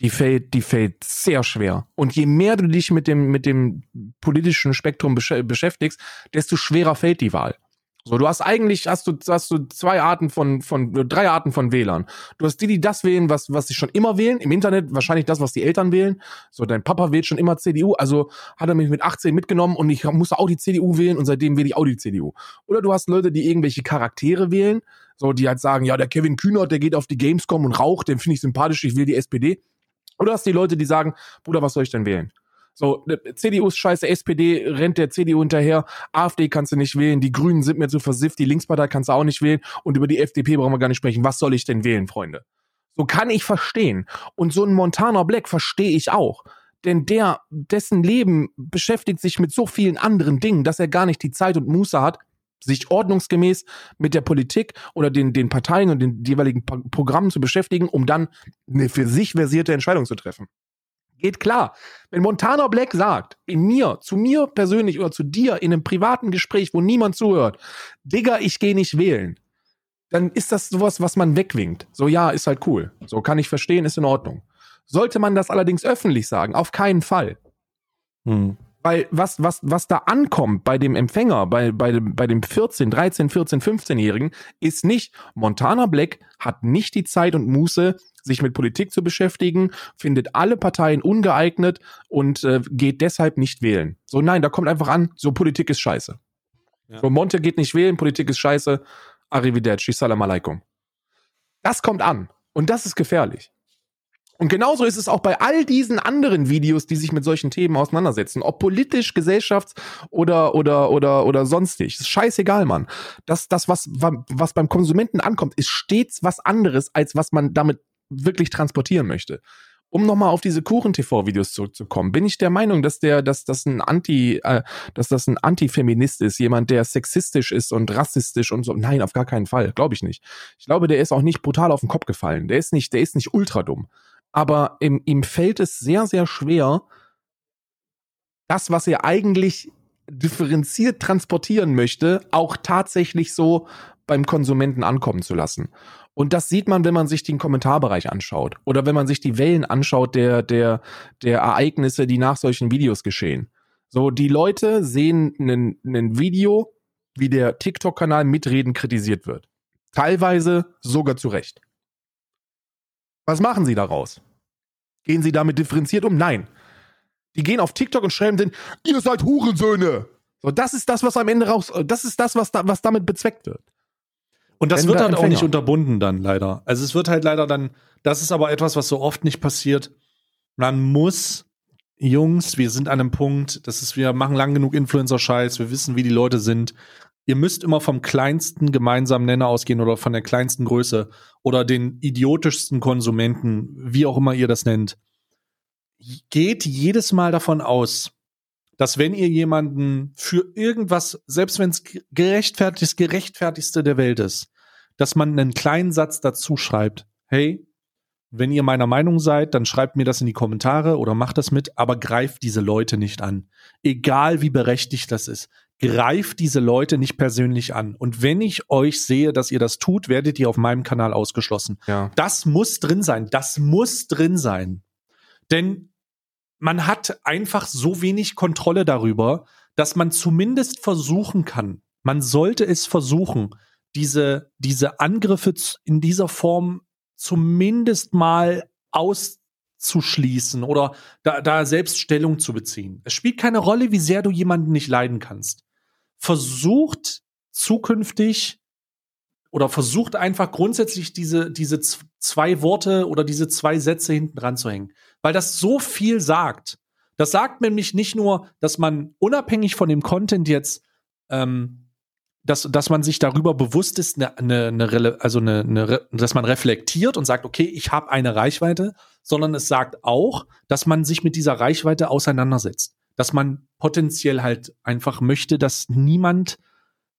die fällt, die fällt sehr schwer. Und je mehr du dich mit dem, mit dem politischen Spektrum besch beschäftigst, desto schwerer fällt die Wahl. So, du hast eigentlich, hast du, hast du zwei Arten von, von, drei Arten von Wählern. Du hast die, die das wählen, was, was sie schon immer wählen. Im Internet wahrscheinlich das, was die Eltern wählen. So, dein Papa wählt schon immer CDU, also hat er mich mit 18 mitgenommen und ich musste auch die CDU wählen und seitdem wähle ich auch die CDU. Oder du hast Leute, die irgendwelche Charaktere wählen, so, die halt sagen, ja, der Kevin Kühnert, der geht auf die Gamescom und raucht, den finde ich sympathisch, ich will die SPD. Oder hast die Leute, die sagen, Bruder, was soll ich denn wählen? So, ne, CDU ist scheiße, SPD rennt der CDU hinterher, AfD kannst du nicht wählen, die Grünen sind mir zu versifft, die Linkspartei kannst du auch nicht wählen und über die FDP brauchen wir gar nicht sprechen. Was soll ich denn wählen, Freunde? So kann ich verstehen. Und so ein Montana Black verstehe ich auch. denn der, dessen Leben beschäftigt sich mit so vielen anderen Dingen, dass er gar nicht die Zeit und Muße hat, sich ordnungsgemäß mit der Politik oder den, den Parteien und den jeweiligen Pro Programmen zu beschäftigen, um dann eine für sich versierte Entscheidung zu treffen. Geht klar. Wenn Montana Black sagt, in mir, zu mir persönlich oder zu dir in einem privaten Gespräch, wo niemand zuhört, Digga, ich gehe nicht wählen, dann ist das sowas, was man wegwinkt. So, ja, ist halt cool. So kann ich verstehen, ist in Ordnung. Sollte man das allerdings öffentlich sagen, auf keinen Fall. Hm. Weil was, was, was da ankommt bei dem Empfänger, bei, bei, dem, bei dem 14, 13, 14, 15-Jährigen, ist nicht, Montana Black hat nicht die Zeit und Muße, sich mit Politik zu beschäftigen, findet alle Parteien ungeeignet und äh, geht deshalb nicht wählen. So, nein, da kommt einfach an, so Politik ist scheiße. Ja. So, Monte geht nicht wählen, Politik ist scheiße, arrivederci, salam alaikum. Das kommt an. Und das ist gefährlich. Und genauso ist es auch bei all diesen anderen Videos, die sich mit solchen Themen auseinandersetzen. Ob politisch, gesellschafts- oder, oder, oder, oder sonstig. Ist scheißegal, Mann. Das, das was, was beim Konsumenten ankommt, ist stets was anderes, als was man damit wirklich transportieren möchte. Um nochmal auf diese Kuchen-TV-Videos zurückzukommen, bin ich der Meinung, dass der, dass das ein Anti, äh, dass das ein Antifeminist ist, jemand, der sexistisch ist und rassistisch und so. Nein, auf gar keinen Fall, glaube ich nicht. Ich glaube, der ist auch nicht brutal auf den Kopf gefallen. Der ist nicht, der ist nicht ultra dumm. Aber ihm, ihm fällt es sehr, sehr schwer, das, was er eigentlich differenziert transportieren möchte, auch tatsächlich so beim Konsumenten ankommen zu lassen. Und das sieht man, wenn man sich den Kommentarbereich anschaut oder wenn man sich die Wellen anschaut der, der, der Ereignisse, die nach solchen Videos geschehen. So, die Leute sehen ein Video, wie der TikTok-Kanal Mitreden kritisiert wird. Teilweise sogar zu Recht. Was machen sie daraus? Gehen sie damit differenziert um? Nein. Die gehen auf TikTok und schreiben den, ihr seid Hurensöhne. So, das ist das, was am Ende raus, das ist das, was, da, was damit bezweckt wird. Und das wird halt auch nicht unterbunden dann leider. Also es wird halt leider dann, das ist aber etwas, was so oft nicht passiert. Man muss, Jungs, wir sind an einem Punkt, das ist, wir machen lang genug Influencer-Scheiß, wir wissen, wie die Leute sind. Ihr müsst immer vom kleinsten gemeinsamen Nenner ausgehen oder von der kleinsten Größe oder den idiotischsten Konsumenten, wie auch immer ihr das nennt. Geht jedes Mal davon aus, dass wenn ihr jemanden für irgendwas, selbst wenn es gerechtfertigt, gerechtfertigste der Welt ist, dass man einen kleinen Satz dazu schreibt, hey, wenn ihr meiner Meinung seid, dann schreibt mir das in die Kommentare oder macht das mit, aber greift diese Leute nicht an. Egal wie berechtigt das ist. Greift diese Leute nicht persönlich an. Und wenn ich euch sehe, dass ihr das tut, werdet ihr auf meinem Kanal ausgeschlossen. Ja. Das muss drin sein. Das muss drin sein. Denn man hat einfach so wenig Kontrolle darüber, dass man zumindest versuchen kann. Man sollte es versuchen, diese, diese Angriffe in dieser Form zumindest mal auszuschließen oder da, da selbst Stellung zu beziehen. Es spielt keine Rolle, wie sehr du jemanden nicht leiden kannst. Versucht zukünftig oder versucht einfach grundsätzlich diese, diese zwei Worte oder diese zwei Sätze hinten dran zu hängen. Weil das so viel sagt. Das sagt nämlich nicht nur, dass man unabhängig von dem Content jetzt, ähm, dass, dass man sich darüber bewusst ist, eine, eine, Rele- also eine, Re- dass man reflektiert und sagt, okay, ich habe eine Reichweite, sondern es sagt auch, dass man sich mit dieser Reichweite auseinandersetzt. Dass man potenziell halt einfach möchte, dass niemand,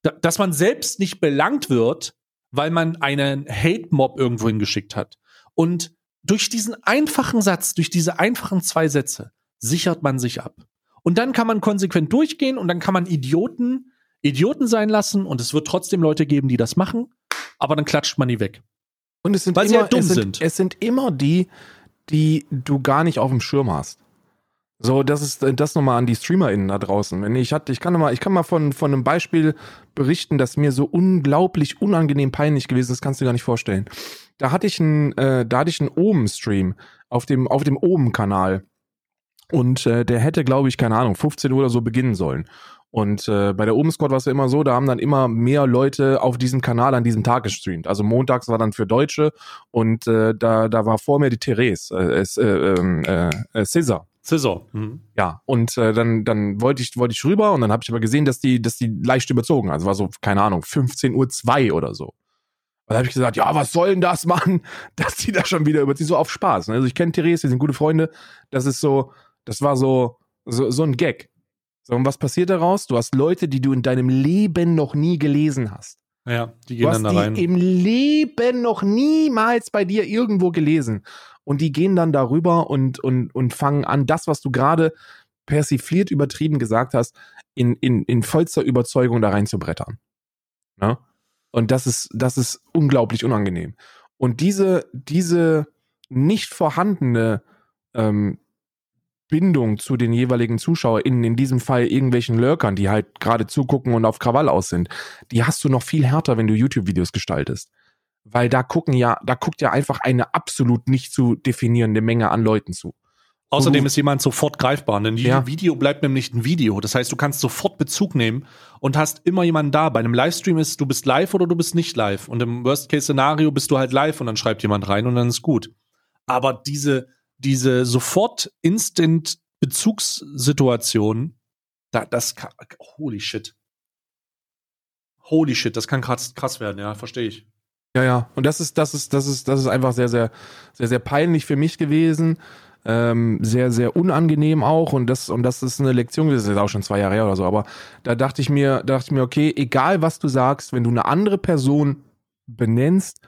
da- dass man selbst nicht belangt wird, weil man einen Hate-Mob irgendwo hingeschickt hat. Und durch diesen einfachen Satz, durch diese einfachen zwei Sätze, sichert man sich ab. Und dann kann man konsequent durchgehen und dann kann man Idioten Idioten sein lassen und es wird trotzdem Leute geben, die das machen, aber dann klatscht man die weg. Und es sind Weil sie immer, halt dumm es sind. Es sind immer die, die du gar nicht auf dem Schirm hast. So, das ist das nochmal an die StreamerInnen da draußen. Wenn ich hatte, ich kann mal, ich kann mal von, von einem Beispiel berichten, das mir so unglaublich unangenehm peinlich gewesen ist, das kannst du dir gar nicht vorstellen. Da hatte ich einen, äh, da hatte ich einen Omen-Stream auf dem, auf dem Omen-Kanal. Und äh, der hätte, glaube ich, keine Ahnung, 15 Uhr oder so beginnen sollen. Und äh, bei der Open Squad war es ja immer so, da haben dann immer mehr Leute auf diesem Kanal an diesem Tag gestreamt. Also montags war dann für Deutsche und äh, da, da war vor mir die Therese, äh, äh, ähm, äh, äh, Cesar. Scissor. Mhm. Ja, und äh, dann, dann wollte ich, wollte ich rüber und dann habe ich aber gesehen, dass die, dass die leicht überzogen. Also war so, keine Ahnung, 15 Uhr zwei oder so. Und dann habe ich gesagt, ja, was soll denn das, Mann? Dass die da schon wieder überziehen, so auf Spaß. ne? Also ich kenne Therese, wir sind gute Freunde. Das ist so, Das war so, so, so ein Gag. So, und was passiert daraus? Du hast Leute, die du in deinem Leben noch nie gelesen hast. Ja, die Du gehen hast dann da die rein. im Leben noch niemals bei dir irgendwo gelesen. Und die gehen dann darüber und, und, und fangen an, das, was du gerade persifliert übertrieben gesagt hast, in, in, in vollster Überzeugung da rein zu brettern. Ne? Und das ist, das ist unglaublich unangenehm. Und diese, diese nicht vorhandene ähm, Bindung zu den jeweiligen ZuschauerInnen, in diesem Fall irgendwelchen Lurkern, die halt gerade zugucken und auf Krawall aus sind, die hast du noch viel härter, wenn du YouTube-Videos gestaltest. Weil da gucken ja, da guckt ja einfach eine absolut nicht zu definierende Menge an Leuten zu. Außerdem ist jemand sofort greifbar. Denn ein Ja. Video bleibt nämlich ein Video. Das heißt, du kannst sofort Bezug nehmen und hast immer jemanden da. Bei einem Livestream ist, du bist live oder du bist nicht live. Und im Worst-Case-Szenario bist du halt live und dann schreibt jemand rein und dann ist gut. Aber diese, diese sofort instant Bezugssituation, da, das kann, holy shit. Holy shit, das kann krass, krass werden, ja, verstehe ich. Ja, ja. Und das ist, das ist, das ist, das ist einfach sehr, sehr, sehr, sehr peinlich für mich gewesen. Ähm, sehr, sehr unangenehm auch. Und das, und das ist eine Lektion, das ist auch schon zwei Jahre her oder so. Aber da dachte ich mir, da dachte ich mir, okay, egal was du sagst, wenn du eine andere Person benennst,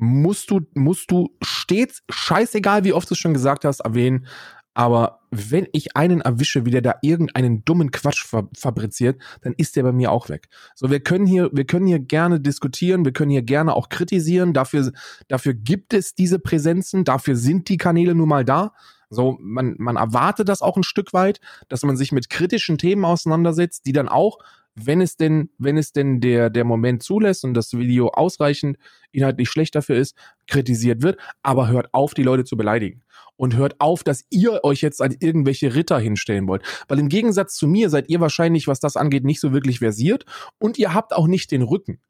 musst du, musst du stets, scheißegal wie oft du es schon gesagt hast, erwähnen. Aber wenn ich einen erwische, wie der da irgendeinen dummen Quatsch fa fabriziert, dann ist der bei mir auch weg. So, wir können hier, wir können hier gerne diskutieren, wir können hier gerne auch kritisieren. Dafür, dafür gibt es diese Präsenzen, dafür sind die Kanäle nun mal da. So, man, man erwartet das auch ein Stück weit, dass man sich mit kritischen Themen auseinandersetzt, die dann auch, wenn es denn, wenn es denn der, der Moment zulässt und das Video ausreichend inhaltlich schlecht dafür ist, kritisiert wird, aber hört auf, die Leute zu beleidigen. Und hört auf, dass ihr euch jetzt als irgendwelche Ritter hinstellen wollt. Weil im Gegensatz zu mir seid ihr wahrscheinlich, was das angeht, nicht so wirklich versiert und ihr habt auch nicht den Rücken.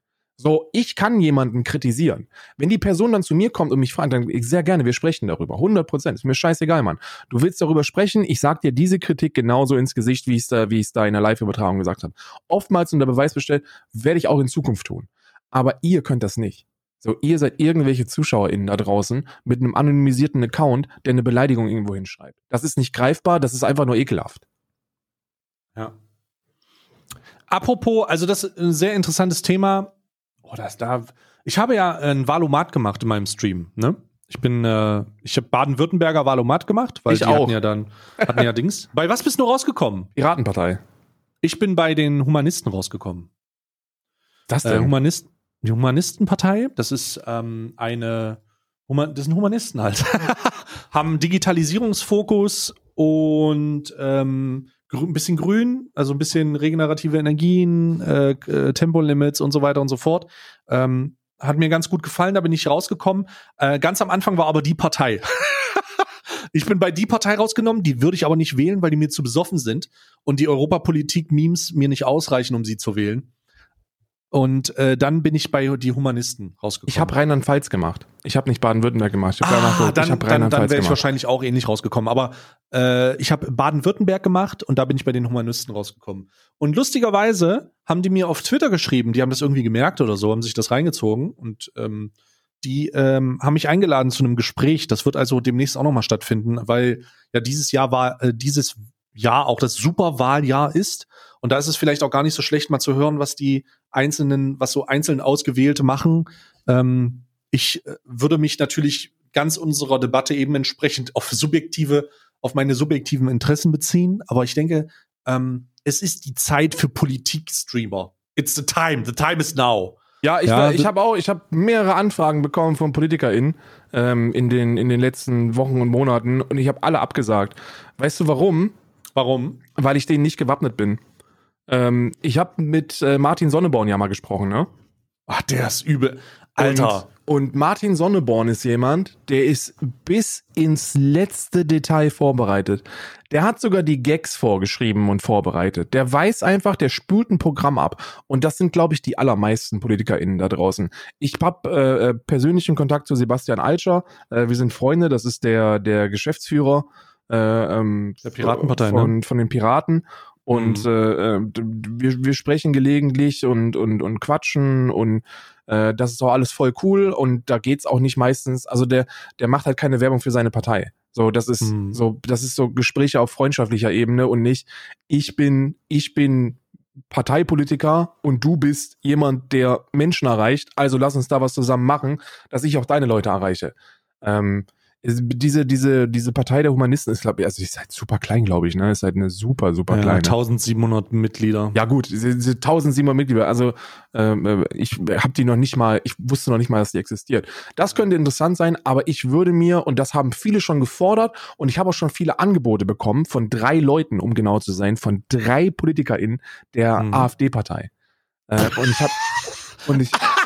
So, ich kann jemanden kritisieren. Wenn die Person dann zu mir kommt und mich fragt, dann sehr gerne, wir sprechen darüber. 100 Prozent. Ist mir scheißegal, Mann. Du willst darüber sprechen, ich sag dir diese Kritik genauso ins Gesicht, wie ich es da, wie da in der Live-Übertragung gesagt habe. Oftmals unter Beweis bestellt, werde ich auch in Zukunft tun. Aber ihr könnt das nicht. So, ihr seid irgendwelche ZuschauerInnen da draußen mit einem anonymisierten Account, der eine Beleidigung irgendwo hinschreibt. Das ist nicht greifbar, das ist einfach nur ekelhaft. Ja. Apropos, also das ist ein sehr interessantes Thema. Oh, das da. Ich habe ja ein Valomat gemacht in meinem Stream, ne? Ich bin, äh, ich habe Baden-Württemberger Valomat gemacht, weil Ich die auch. hatten ja dann, hatten ja Dings. Bei was bist du rausgekommen? Piratenpartei. Ich bin bei den Humanisten rausgekommen. Das Äh, Humanist, die Humanistenpartei, das ist ähm, eine, das sind Humanisten halt, haben Digitalisierungsfokus und ähm, ein bisschen grün, also ein bisschen regenerative Energien, äh, äh, Tempolimits und so weiter und so fort. Ähm, hat mir ganz gut gefallen, da bin ich rausgekommen. Äh, ganz am Anfang war aber die Partei. ich bin bei die Partei rausgenommen, die würde ich aber nicht wählen, weil die mir zu besoffen sind und die Europapolitik-Memes mir nicht ausreichen, um sie zu wählen. Und äh, dann bin ich bei die Humanisten rausgekommen. Ich habe Rheinland-Pfalz gemacht. Ich habe nicht Baden-Württemberg gemacht. Ich habe ah, nachgeguckt. dann, ich dann, dann wäre ich wahrscheinlich auch ähnlich rausgekommen. Aber äh, ich habe Baden-Württemberg gemacht und da bin ich bei den Humanisten rausgekommen. Und lustigerweise haben die mir auf Twitter geschrieben, die haben das irgendwie gemerkt oder so, haben sich das reingezogen und ähm, die ähm, haben mich eingeladen zu einem Gespräch. Das wird also demnächst auch noch mal stattfinden, weil ja dieses Jahr war äh, dieses Jahr auch das Superwahljahr ist. Und da ist es vielleicht auch gar nicht so schlecht, mal zu hören, was die einzelnen, was so einzeln Ausgewählte machen. Ähm, ich äh, würde mich natürlich ganz unserer Debatte eben entsprechend auf subjektive, auf meine subjektiven Interessen beziehen. Aber ich denke, ähm, es ist die Zeit für Politik-Streamer. It's the time. The time is now. Ja, ich, Ja, ich habe auch, ich habe mehrere Anfragen bekommen von PolitikerInnen ähm, in, den, in den letzten Wochen und Monaten und ich habe alle abgesagt. Weißt du warum? Warum? Weil ich denen nicht gewappnet bin. Ähm, ich habe mit äh, Martin Sonneborn ja mal gesprochen, ne? Ach, der ist übel. Alter. Und, und Martin Sonneborn ist jemand, der ist bis ins letzte Detail vorbereitet. Der hat sogar die Gags vorgeschrieben und vorbereitet. Der weiß einfach, der spült ein Programm ab. Und das sind, glaube ich, die allermeisten PolitikerInnen da draußen. Ich habe äh, äh, persönlichen Kontakt zu Sebastian Alscher. Äh, wir sind Freunde, das ist der, der Geschäftsführer äh, ähm, Der Piratenpartei, von, von den Piraten. Und Mhm. äh, äh, wir, wir sprechen gelegentlich und, und, und quatschen und äh, das ist auch alles voll cool und da geht's auch nicht meistens, also der, der macht halt keine Werbung für seine Partei. So, das ist Hm. so, das ist so Gespräche auf freundschaftlicher Ebene und nicht, ich bin, ich bin Parteipolitiker und du bist jemand, der Menschen erreicht, also lass uns da was zusammen machen, dass ich auch deine Leute erreiche. Ähm, diese, diese, diese Partei der Humanisten ist, glaube ich, also die ist halt super klein, glaube ich, ne? Ist halt eine super, super Ja, kleine. 1700 Mitglieder. Ja gut, diese, diese 1700 Mitglieder, also ähm, äh, ich habe die noch nicht mal, ich wusste noch nicht mal, dass die existiert. Das könnte interessant sein, aber ich würde mir, und das haben viele schon gefordert, und ich habe auch schon viele Angebote bekommen von drei Leuten, um genau zu sein, von drei PolitikerInnen der Mhm. AfD-Partei. Äh, und ich habe und ich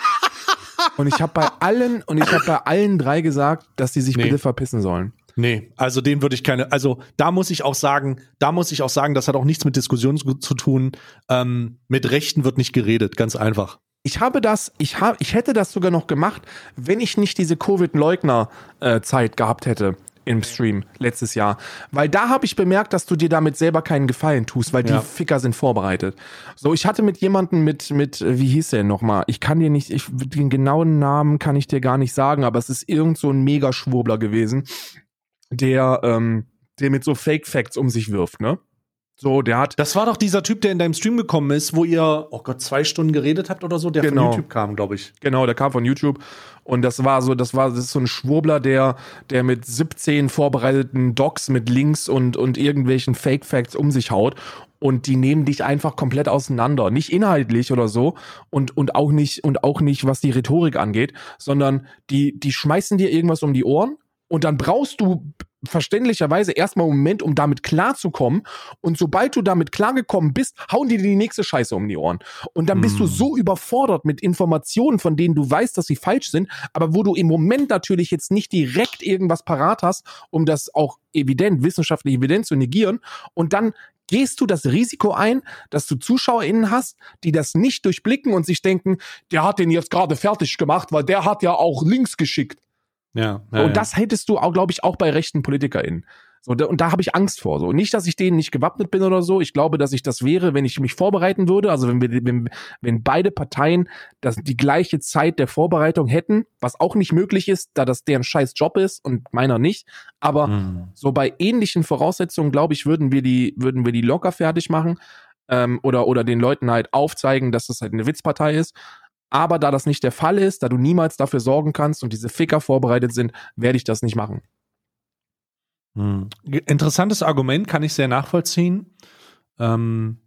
und ich habe bei allen und ich habe bei allen drei gesagt, dass sie sich Nee. bitte verpissen sollen. Nee, also den würde ich keine, also da muss ich auch sagen, da muss ich auch sagen, das hat auch nichts mit Diskussion zu, zu tun. Ähm, mit Rechten wird nicht geredet, ganz einfach. Ich habe das, ich habe, ich hätte das sogar noch gemacht, wenn ich nicht diese Covid-Leugner-Zeit gehabt hätte im Stream letztes Jahr. Weil da habe ich bemerkt, dass du dir damit selber keinen Gefallen tust, weil Ja. die Ficker sind vorbereitet. So, ich hatte mit jemandem mit, mit, äh, wie hieß der nochmal? Ich kann dir nicht, ich, den genauen Namen kann ich dir gar nicht sagen, aber es ist irgend so ein Mega-Schwurbler gewesen, der, ähm, der mit so Fake-Facts um sich wirft, ne? So, der hat, Das war doch dieser Typ, der in deinem Stream gekommen ist, wo ihr, oh Gott, zwei Stunden geredet habt oder so, der Genau. von YouTube kam, glaube ich. Genau, der kam von YouTube und das war so, das war das ist so ein Schwurbler, der der mit 17 vorbereiteten Docs mit Links und und irgendwelchen Fake Facts um sich haut und die nehmen dich einfach komplett auseinander, nicht inhaltlich oder so und und auch nicht und auch nicht was die Rhetorik angeht, sondern die die schmeißen dir irgendwas um die Ohren und dann brauchst du verständlicherweise erstmal einen Moment, um damit klarzukommen. Und sobald du damit klargekommen bist, hauen die dir die nächste Scheiße um die Ohren. Und dann bist du Hm. so überfordert mit Informationen, von denen du weißt, dass sie falsch sind, aber wo du im Moment natürlich jetzt nicht direkt irgendwas parat hast, um das auch evident, wissenschaftlich evident zu negieren. Und dann gehst du das Risiko ein, dass du ZuschauerInnen hast, die das nicht durchblicken und sich denken, der hat den jetzt gerade fertig gemacht, weil der hat ja auch Links geschickt. Ja. Und das hättest du auch, glaube ich, auch bei rechten PolitikerInnen. So, da, und da habe ich Angst vor. So. Nicht, dass ich denen nicht gewappnet bin oder so. Ich glaube, dass ich das wäre, wenn ich mich vorbereiten würde. Also wenn wir, wenn, wenn beide Parteien das, die gleiche Zeit der Vorbereitung hätten, was auch nicht möglich ist, da das deren scheiß Job ist und meiner nicht. Aber Hm. so bei ähnlichen Voraussetzungen, glaube ich, würden wir die, würden wir die locker fertig machen ähm, oder, oder den Leuten halt aufzeigen, dass das halt eine Witzpartei ist. Aber da das nicht der Fall ist, da du niemals dafür sorgen kannst und diese Ficker vorbereitet sind, werde ich das nicht machen. Hm. Interessantes Argument, kann ich sehr nachvollziehen. Ähm,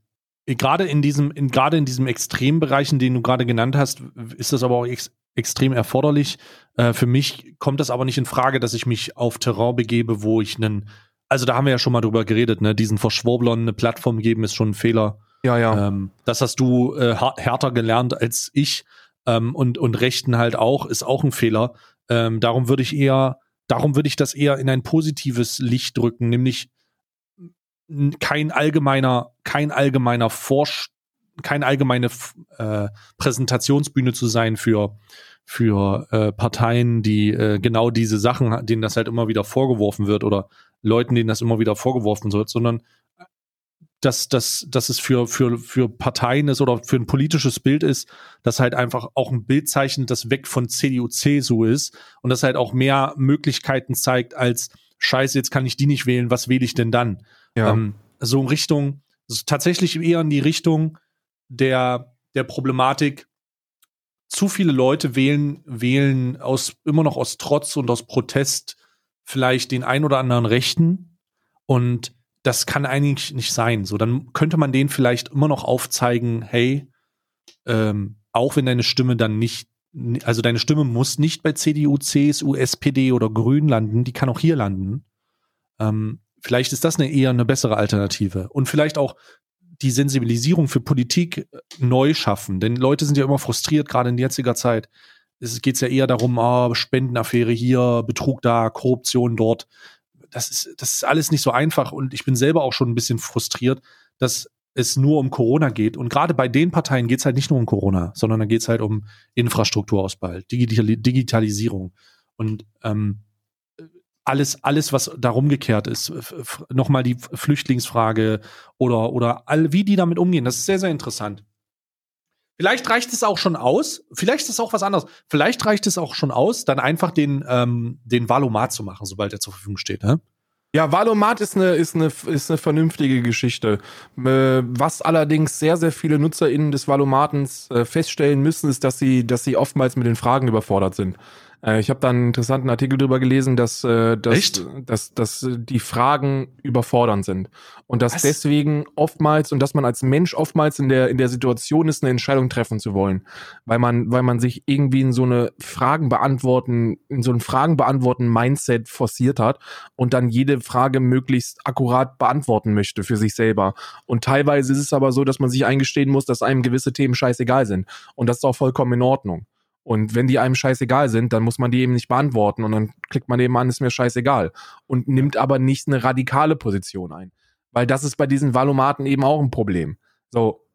gerade in diesem, in, gerade in diesem Extrembereichen, den du gerade genannt hast, ist das aber auch ex extrem erforderlich. Äh, für mich kommt das aber nicht in Frage, dass ich mich auf Terrain begebe, wo ich einen, also da haben wir ja schon mal drüber geredet, ne, diesen Verschwurblern eine Plattform geben, ist schon ein Fehler. Ja, ja. Ähm, das hast du äh, härter gelernt als ich ähm, und, und Rechten halt auch, ist auch ein Fehler. Ähm, darum würde ich eher, darum würde ich das eher in ein positives Licht drücken, nämlich kein allgemeiner, kein allgemeiner Forsch, keine allgemeine äh, Präsentationsbühne zu sein für für äh, Parteien, die äh, genau diese Sachen, denen das halt immer wieder vorgeworfen wird oder Leuten, denen das immer wieder vorgeworfen wird, sondern dass, dass, dass es für, für, für Parteien ist oder für ein politisches Bild ist, das halt einfach auch ein Bild zeichnet, das weg von CDU, CSU ist und das halt auch mehr Möglichkeiten zeigt als Scheiße, jetzt kann ich die nicht wählen, was wähle ich denn dann? ja. Ähm, so in Richtung, also tatsächlich eher in die Richtung der, der Problematik, zu viele Leute wählen, wählen aus, immer noch aus Trotz und aus Protest vielleicht den ein oder anderen Rechten und das kann eigentlich nicht sein. So, dann könnte man denen vielleicht immer noch aufzeigen, hey, ähm, auch wenn deine Stimme dann nicht, also deine Stimme muss nicht bei CDU, CSU, SPD oder Grün landen, die kann auch hier landen. Ähm, vielleicht ist das eine eher eine bessere Alternative. Und vielleicht auch die Sensibilisierung für Politik äh, neu schaffen. Denn Leute sind ja immer frustriert, gerade in jetziger Zeit. Es geht ja eher darum, ah, Spendenaffäre hier, Betrug da, Korruption dort. Das ist, das ist alles nicht so einfach. Und ich bin selber auch schon ein bisschen frustriert, dass es nur um Corona geht. Und gerade bei den Parteien geht es halt nicht nur um Corona, sondern da geht es halt um Infrastrukturausbau, Digital Digitalisierung. Und ähm, alles, alles, was darum gekehrt ist, nochmal die Flüchtlingsfrage oder, oder all, wie die damit umgehen, das ist sehr, sehr interessant. Vielleicht reicht es auch schon aus. Vielleicht ist es auch was anderes. Vielleicht reicht es auch schon aus, dann einfach den, ähm, den Valomat zu machen, sobald er zur Verfügung steht. Ne? Ja, Valomat ist eine, ist eine, ist eine vernünftige Geschichte. Äh, Was allerdings sehr, sehr viele NutzerInnen des Valomatens äh, feststellen müssen, ist, dass sie, dass sie oftmals mit den Fragen überfordert sind. Äh, Ich habe da einen interessanten Artikel drüber gelesen, dass, äh, dass, dass, dass die Fragen überfordernd sind. Und dass Was? deswegen oftmals und dass man als Mensch oftmals in der, in der Situation ist, eine Entscheidung treffen zu wollen. Weil man, weil man sich irgendwie in so eine Fragen beantworten, in so ein Fragen beantworten Mindset forciert hat und dann jede Frage möglichst akkurat beantworten möchte für sich selber. Und teilweise ist es aber so, dass man sich eingestehen muss, dass einem gewisse Themen scheißegal sind. Und das ist auch vollkommen in Ordnung. Und wenn die einem scheißegal sind, dann muss man die eben nicht beantworten und dann klickt man eben an, ist mir scheißegal. Und nimmt aber nicht eine radikale Position ein. Weil das ist bei diesen Valomaten eben auch ein Problem. So,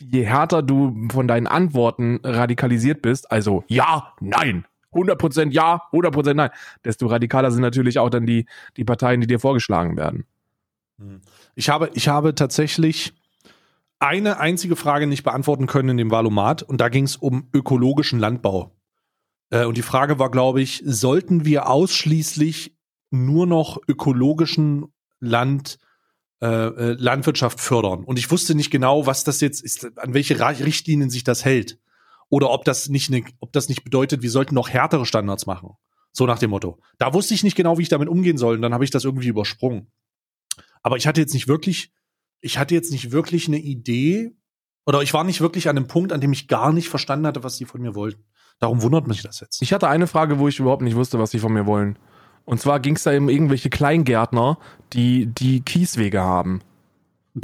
je härter du von deinen Antworten radikalisiert bist, also ja, nein, 100% ja, 100% nein, desto radikaler sind natürlich auch dann die, die Parteien, die dir vorgeschlagen werden. Ich habe, ich habe tatsächlich eine einzige Frage nicht beantworten können in dem Valomat und da ging es um ökologischen Landbau. Äh, und die Frage war, glaube ich, sollten wir ausschließlich nur noch ökologischen Land, äh, äh, Landwirtschaft fördern? Und ich wusste nicht genau, was das jetzt ist, an welche Richtlinien sich das hält. Oder ob das nicht, ne, ob das nicht bedeutet, wir sollten noch härtere Standards machen. So nach dem Motto. Da wusste ich nicht genau, wie ich damit umgehen soll. Und dann habe ich das irgendwie übersprungen. Aber ich hatte jetzt nicht wirklich, ich hatte jetzt nicht wirklich eine Idee oder ich war nicht wirklich an einem Punkt, an dem ich gar nicht verstanden hatte, was die von mir wollten. Darum wundert mich das jetzt. Ich hatte eine Frage, wo ich überhaupt nicht wusste, was sie von mir wollen. Und zwar ging es da um irgendwelche Kleingärtner, die die Kieswege haben.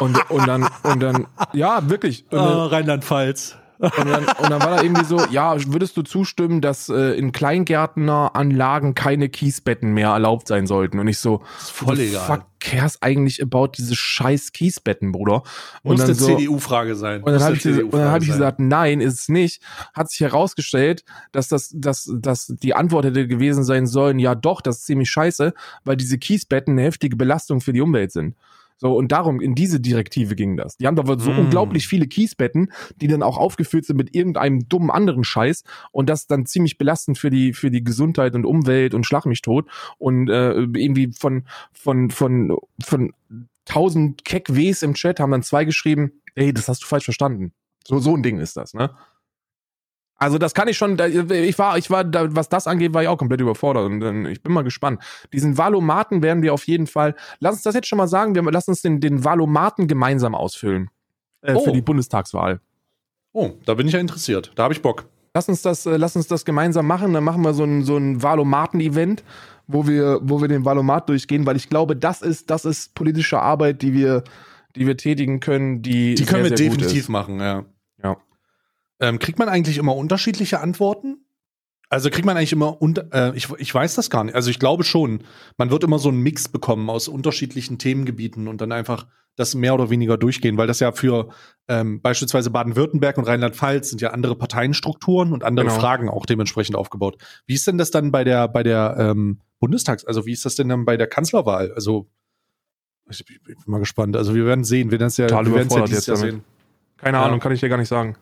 und, und dann, und dann, ja, wirklich. Ah, Rheinland-Pfalz. Und dann, und dann war da irgendwie so, ja, würdest du zustimmen, dass äh, in Kleingärtneranlagen keine Kiesbetten mehr erlaubt sein sollten? Und ich so, voll egal. Fuck cares eigentlich about diese scheiß Kiesbetten, Bruder? Und Muss dann eine so, CDU-Frage sein. und dann habe ich, und dann hab ich gesagt, nein, ist es nicht. Hat sich herausgestellt, dass das, dass, dass die Antwort hätte gewesen sein sollen, ja doch, das ist ziemlich scheiße, weil diese Kiesbetten eine heftige Belastung für die Umwelt sind. So, und darum, in diese Direktive ging das. Die haben doch so Mm. unglaublich viele Kiesbetten, die dann auch aufgefüllt sind mit irgendeinem dummen anderen Scheiß und das dann ziemlich belastend für die, für die Gesundheit und Umwelt und Schlag mich tot und äh, irgendwie von, von, von, von tausend Keck-Ws im Chat haben dann zwei geschrieben, ey, das hast du falsch verstanden. So, so ein Ding ist das, ne? Also das kann ich schon, ich war, ich war, da, was das angeht, war ich auch komplett überfordert und ich bin mal gespannt. Diesen Valomaten werden wir auf jeden Fall, lass uns das jetzt schon mal sagen, wir lass uns den, den Valomaten gemeinsam ausfüllen. Äh, Oh. Für die Bundestagswahl. Oh, da bin ich ja interessiert. Da habe ich Bock. Lass uns das, äh, lass uns das gemeinsam machen. Dann machen wir so ein, so ein Valomaten-Event, wo wir, wo wir den Valomat durchgehen, weil ich glaube, das ist, das ist politische Arbeit, die wir, die wir tätigen können, die, Die können sehr, wir sehr definitiv machen, ja. Ja. Ähm, kriegt man eigentlich immer unterschiedliche Antworten? Also kriegt man eigentlich immer unter, äh, ich, ich weiß das gar nicht. Also ich glaube schon, man wird immer so einen Mix bekommen aus unterschiedlichen Themengebieten und dann einfach das mehr oder weniger durchgehen, weil das ja für ähm, beispielsweise Baden-Württemberg und Rheinland-Pfalz sind ja andere Parteienstrukturen und andere Genau. Fragen auch dementsprechend aufgebaut. Wie ist denn das dann bei der bei der ähm, Bundestags, also wie ist das denn dann bei der Kanzlerwahl? Also ich, ich bin mal gespannt. Also wir werden sehen, wir werden es ja, wir ja dieses Jahr damit. sehen. Keine Ja. Ahnung, kann ich dir gar nicht sagen.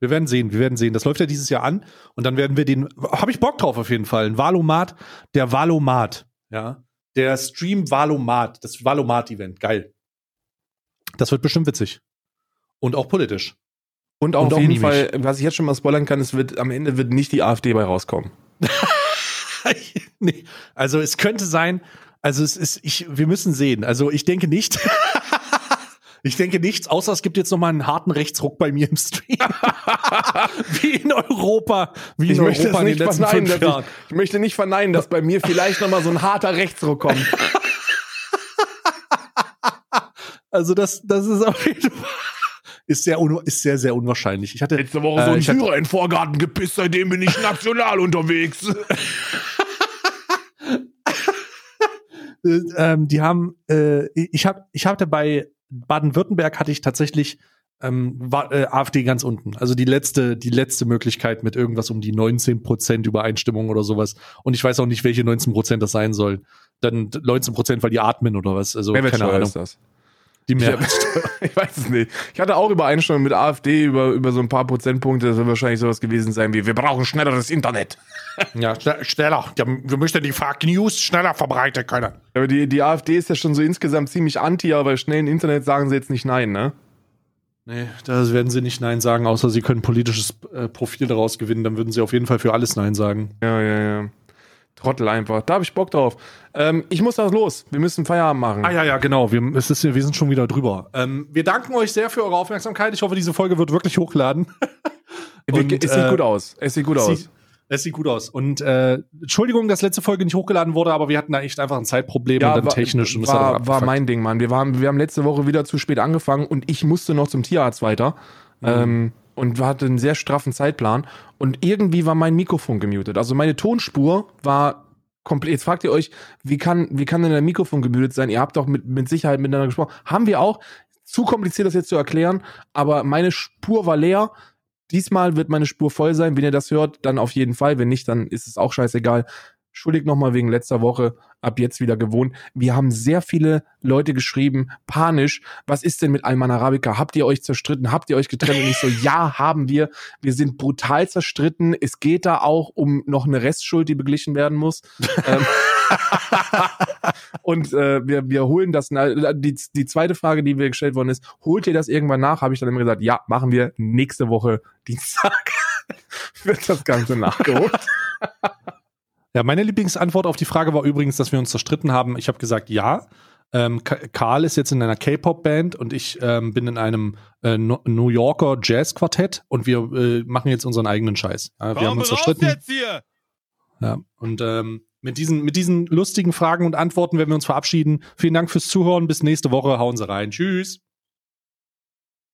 Wir werden sehen, wir werden sehen. Das läuft ja dieses Jahr an und dann werden wir den, habe ich Bock drauf auf jeden Fall. Ein Valomat, der Valomat, ja. Der Stream Valomat, das Valomat-Event, geil. Das wird bestimmt witzig. Und auch politisch. Und, auf Und auch jeden. Fall, was ich jetzt schon mal spoilern kann, es wird am Ende wird nicht die AfD bei rauskommen. nee. Also es könnte sein, also es ist, ich, wir müssen sehen. Also ich denke nicht. Ich denke nichts, außer es gibt jetzt noch mal einen harten Rechtsruck bei mir im Stream. wie in Europa, wie Ich in möchte, Europa das in den letzten fünf Jahren. ich, ich möchte nicht verneinen, dass bei mir vielleicht noch mal so ein harter Rechtsruck kommt. Also das, das ist auf jeden Fall ist sehr, ist sehr, sehr unwahrscheinlich. Ich hatte Letzte Woche so ein Syrer in den Vorgarten gepisst, seitdem bin ich national unterwegs. äh, ähm, die haben, äh, ich habe, ich hatte bei Baden-Württemberg hatte ich tatsächlich ähm, war, äh, AfD ganz unten. Also die letzte, die letzte Möglichkeit mit irgendwas um die 19 Prozent Übereinstimmung oder sowas. Und ich weiß auch nicht, welche 19 Prozent das sein sollen. Dann 19 Prozent, weil die atmen oder was. Also keine Mehrwertsteuer Ahnung. ist das. Die Mehrwertsteuer. ich weiß es nicht. Ich hatte auch Übereinstimmung mit AfD über, über so ein paar Prozentpunkte. Das wird wahrscheinlich sowas gewesen sein wie, wir brauchen schnelleres Internet. Ja, schnell, schneller. Wir möchten die Fake News schneller verbreiten können. Aber die, die AfD ist ja schon so insgesamt ziemlich anti, aber bei schnellen Internet sagen sie jetzt nicht nein, ne? Nee, da werden sie nicht Nein sagen, außer sie können politisches äh, Profil daraus gewinnen. Dann würden sie auf jeden Fall für alles Nein sagen. Ja, ja, ja. Trottel einfach. Da habe ich Bock drauf. Ähm, ich muss das los. Wir müssen Feierabend machen. Ah ja, ja, genau. Wir, es ist, wir sind schon wieder drüber. Ähm, wir danken euch sehr für eure Aufmerksamkeit. Ich hoffe, diese Folge wird wirklich hochladen. Und, es sieht äh, gut aus. Es sieht gut aus. Sieht, es sieht gut aus. Und äh, Entschuldigung, dass letzte Folge nicht hochgeladen wurde, aber wir hatten da echt einfach ein Zeitproblem und dann war, technisch. Und war, war mein Ding, Mann. Wir, waren, wir haben letzte Woche wieder zu spät angefangen und ich musste noch zum Tierarzt weiter. Mhm. Ähm, und hatte einen sehr straffen Zeitplan. Und irgendwie war mein Mikrofon gemutet. Also meine Tonspur war komplett. Jetzt fragt ihr euch, wie kann, wie kann denn der Mikrofon gemutet sein? Ihr habt doch mit, mit Sicherheit miteinander gesprochen. Haben wir auch. Zu kompliziert, das jetzt zu erklären. Aber meine Spur war leer. Diesmal wird meine Spur voll sein. Wenn ihr das hört, dann auf jeden Fall. Wenn nicht, dann ist es auch scheißegal. Schuldig nochmal wegen letzter Woche, ab jetzt wieder gewohnt. Wir haben sehr viele Leute geschrieben, panisch, was ist denn mit Alman Arabica? Habt ihr euch zerstritten? Habt ihr euch getrennt? Und ich so, ja, haben wir. Wir sind brutal zerstritten. Es geht da auch um noch eine Restschuld, die beglichen werden muss. ähm, und äh, wir, wir holen das, na- die, die zweite Frage, die mir gestellt worden ist, holt ihr das irgendwann nach? Habe ich dann immer gesagt, ja, machen wir nächste Woche Dienstag. wird das Ganze nachgeholt. Ja, meine Lieblingsantwort auf die Frage war übrigens, dass wir uns zerstritten haben. Ich habe gesagt, ja. Ähm, Ka- Karl ist jetzt in einer K-Pop-Band und ich ähm, bin in einem äh, No- New Yorker Jazz-Quartett und wir äh, machen jetzt unseren eigenen Scheiß. Ja, wir haben uns zerstritten. hier! Ja, und ähm, mit, diesen, mit diesen lustigen Fragen und Antworten werden wir uns verabschieden. Vielen Dank fürs Zuhören. Bis nächste Woche. Hauen Sie rein. Tschüss.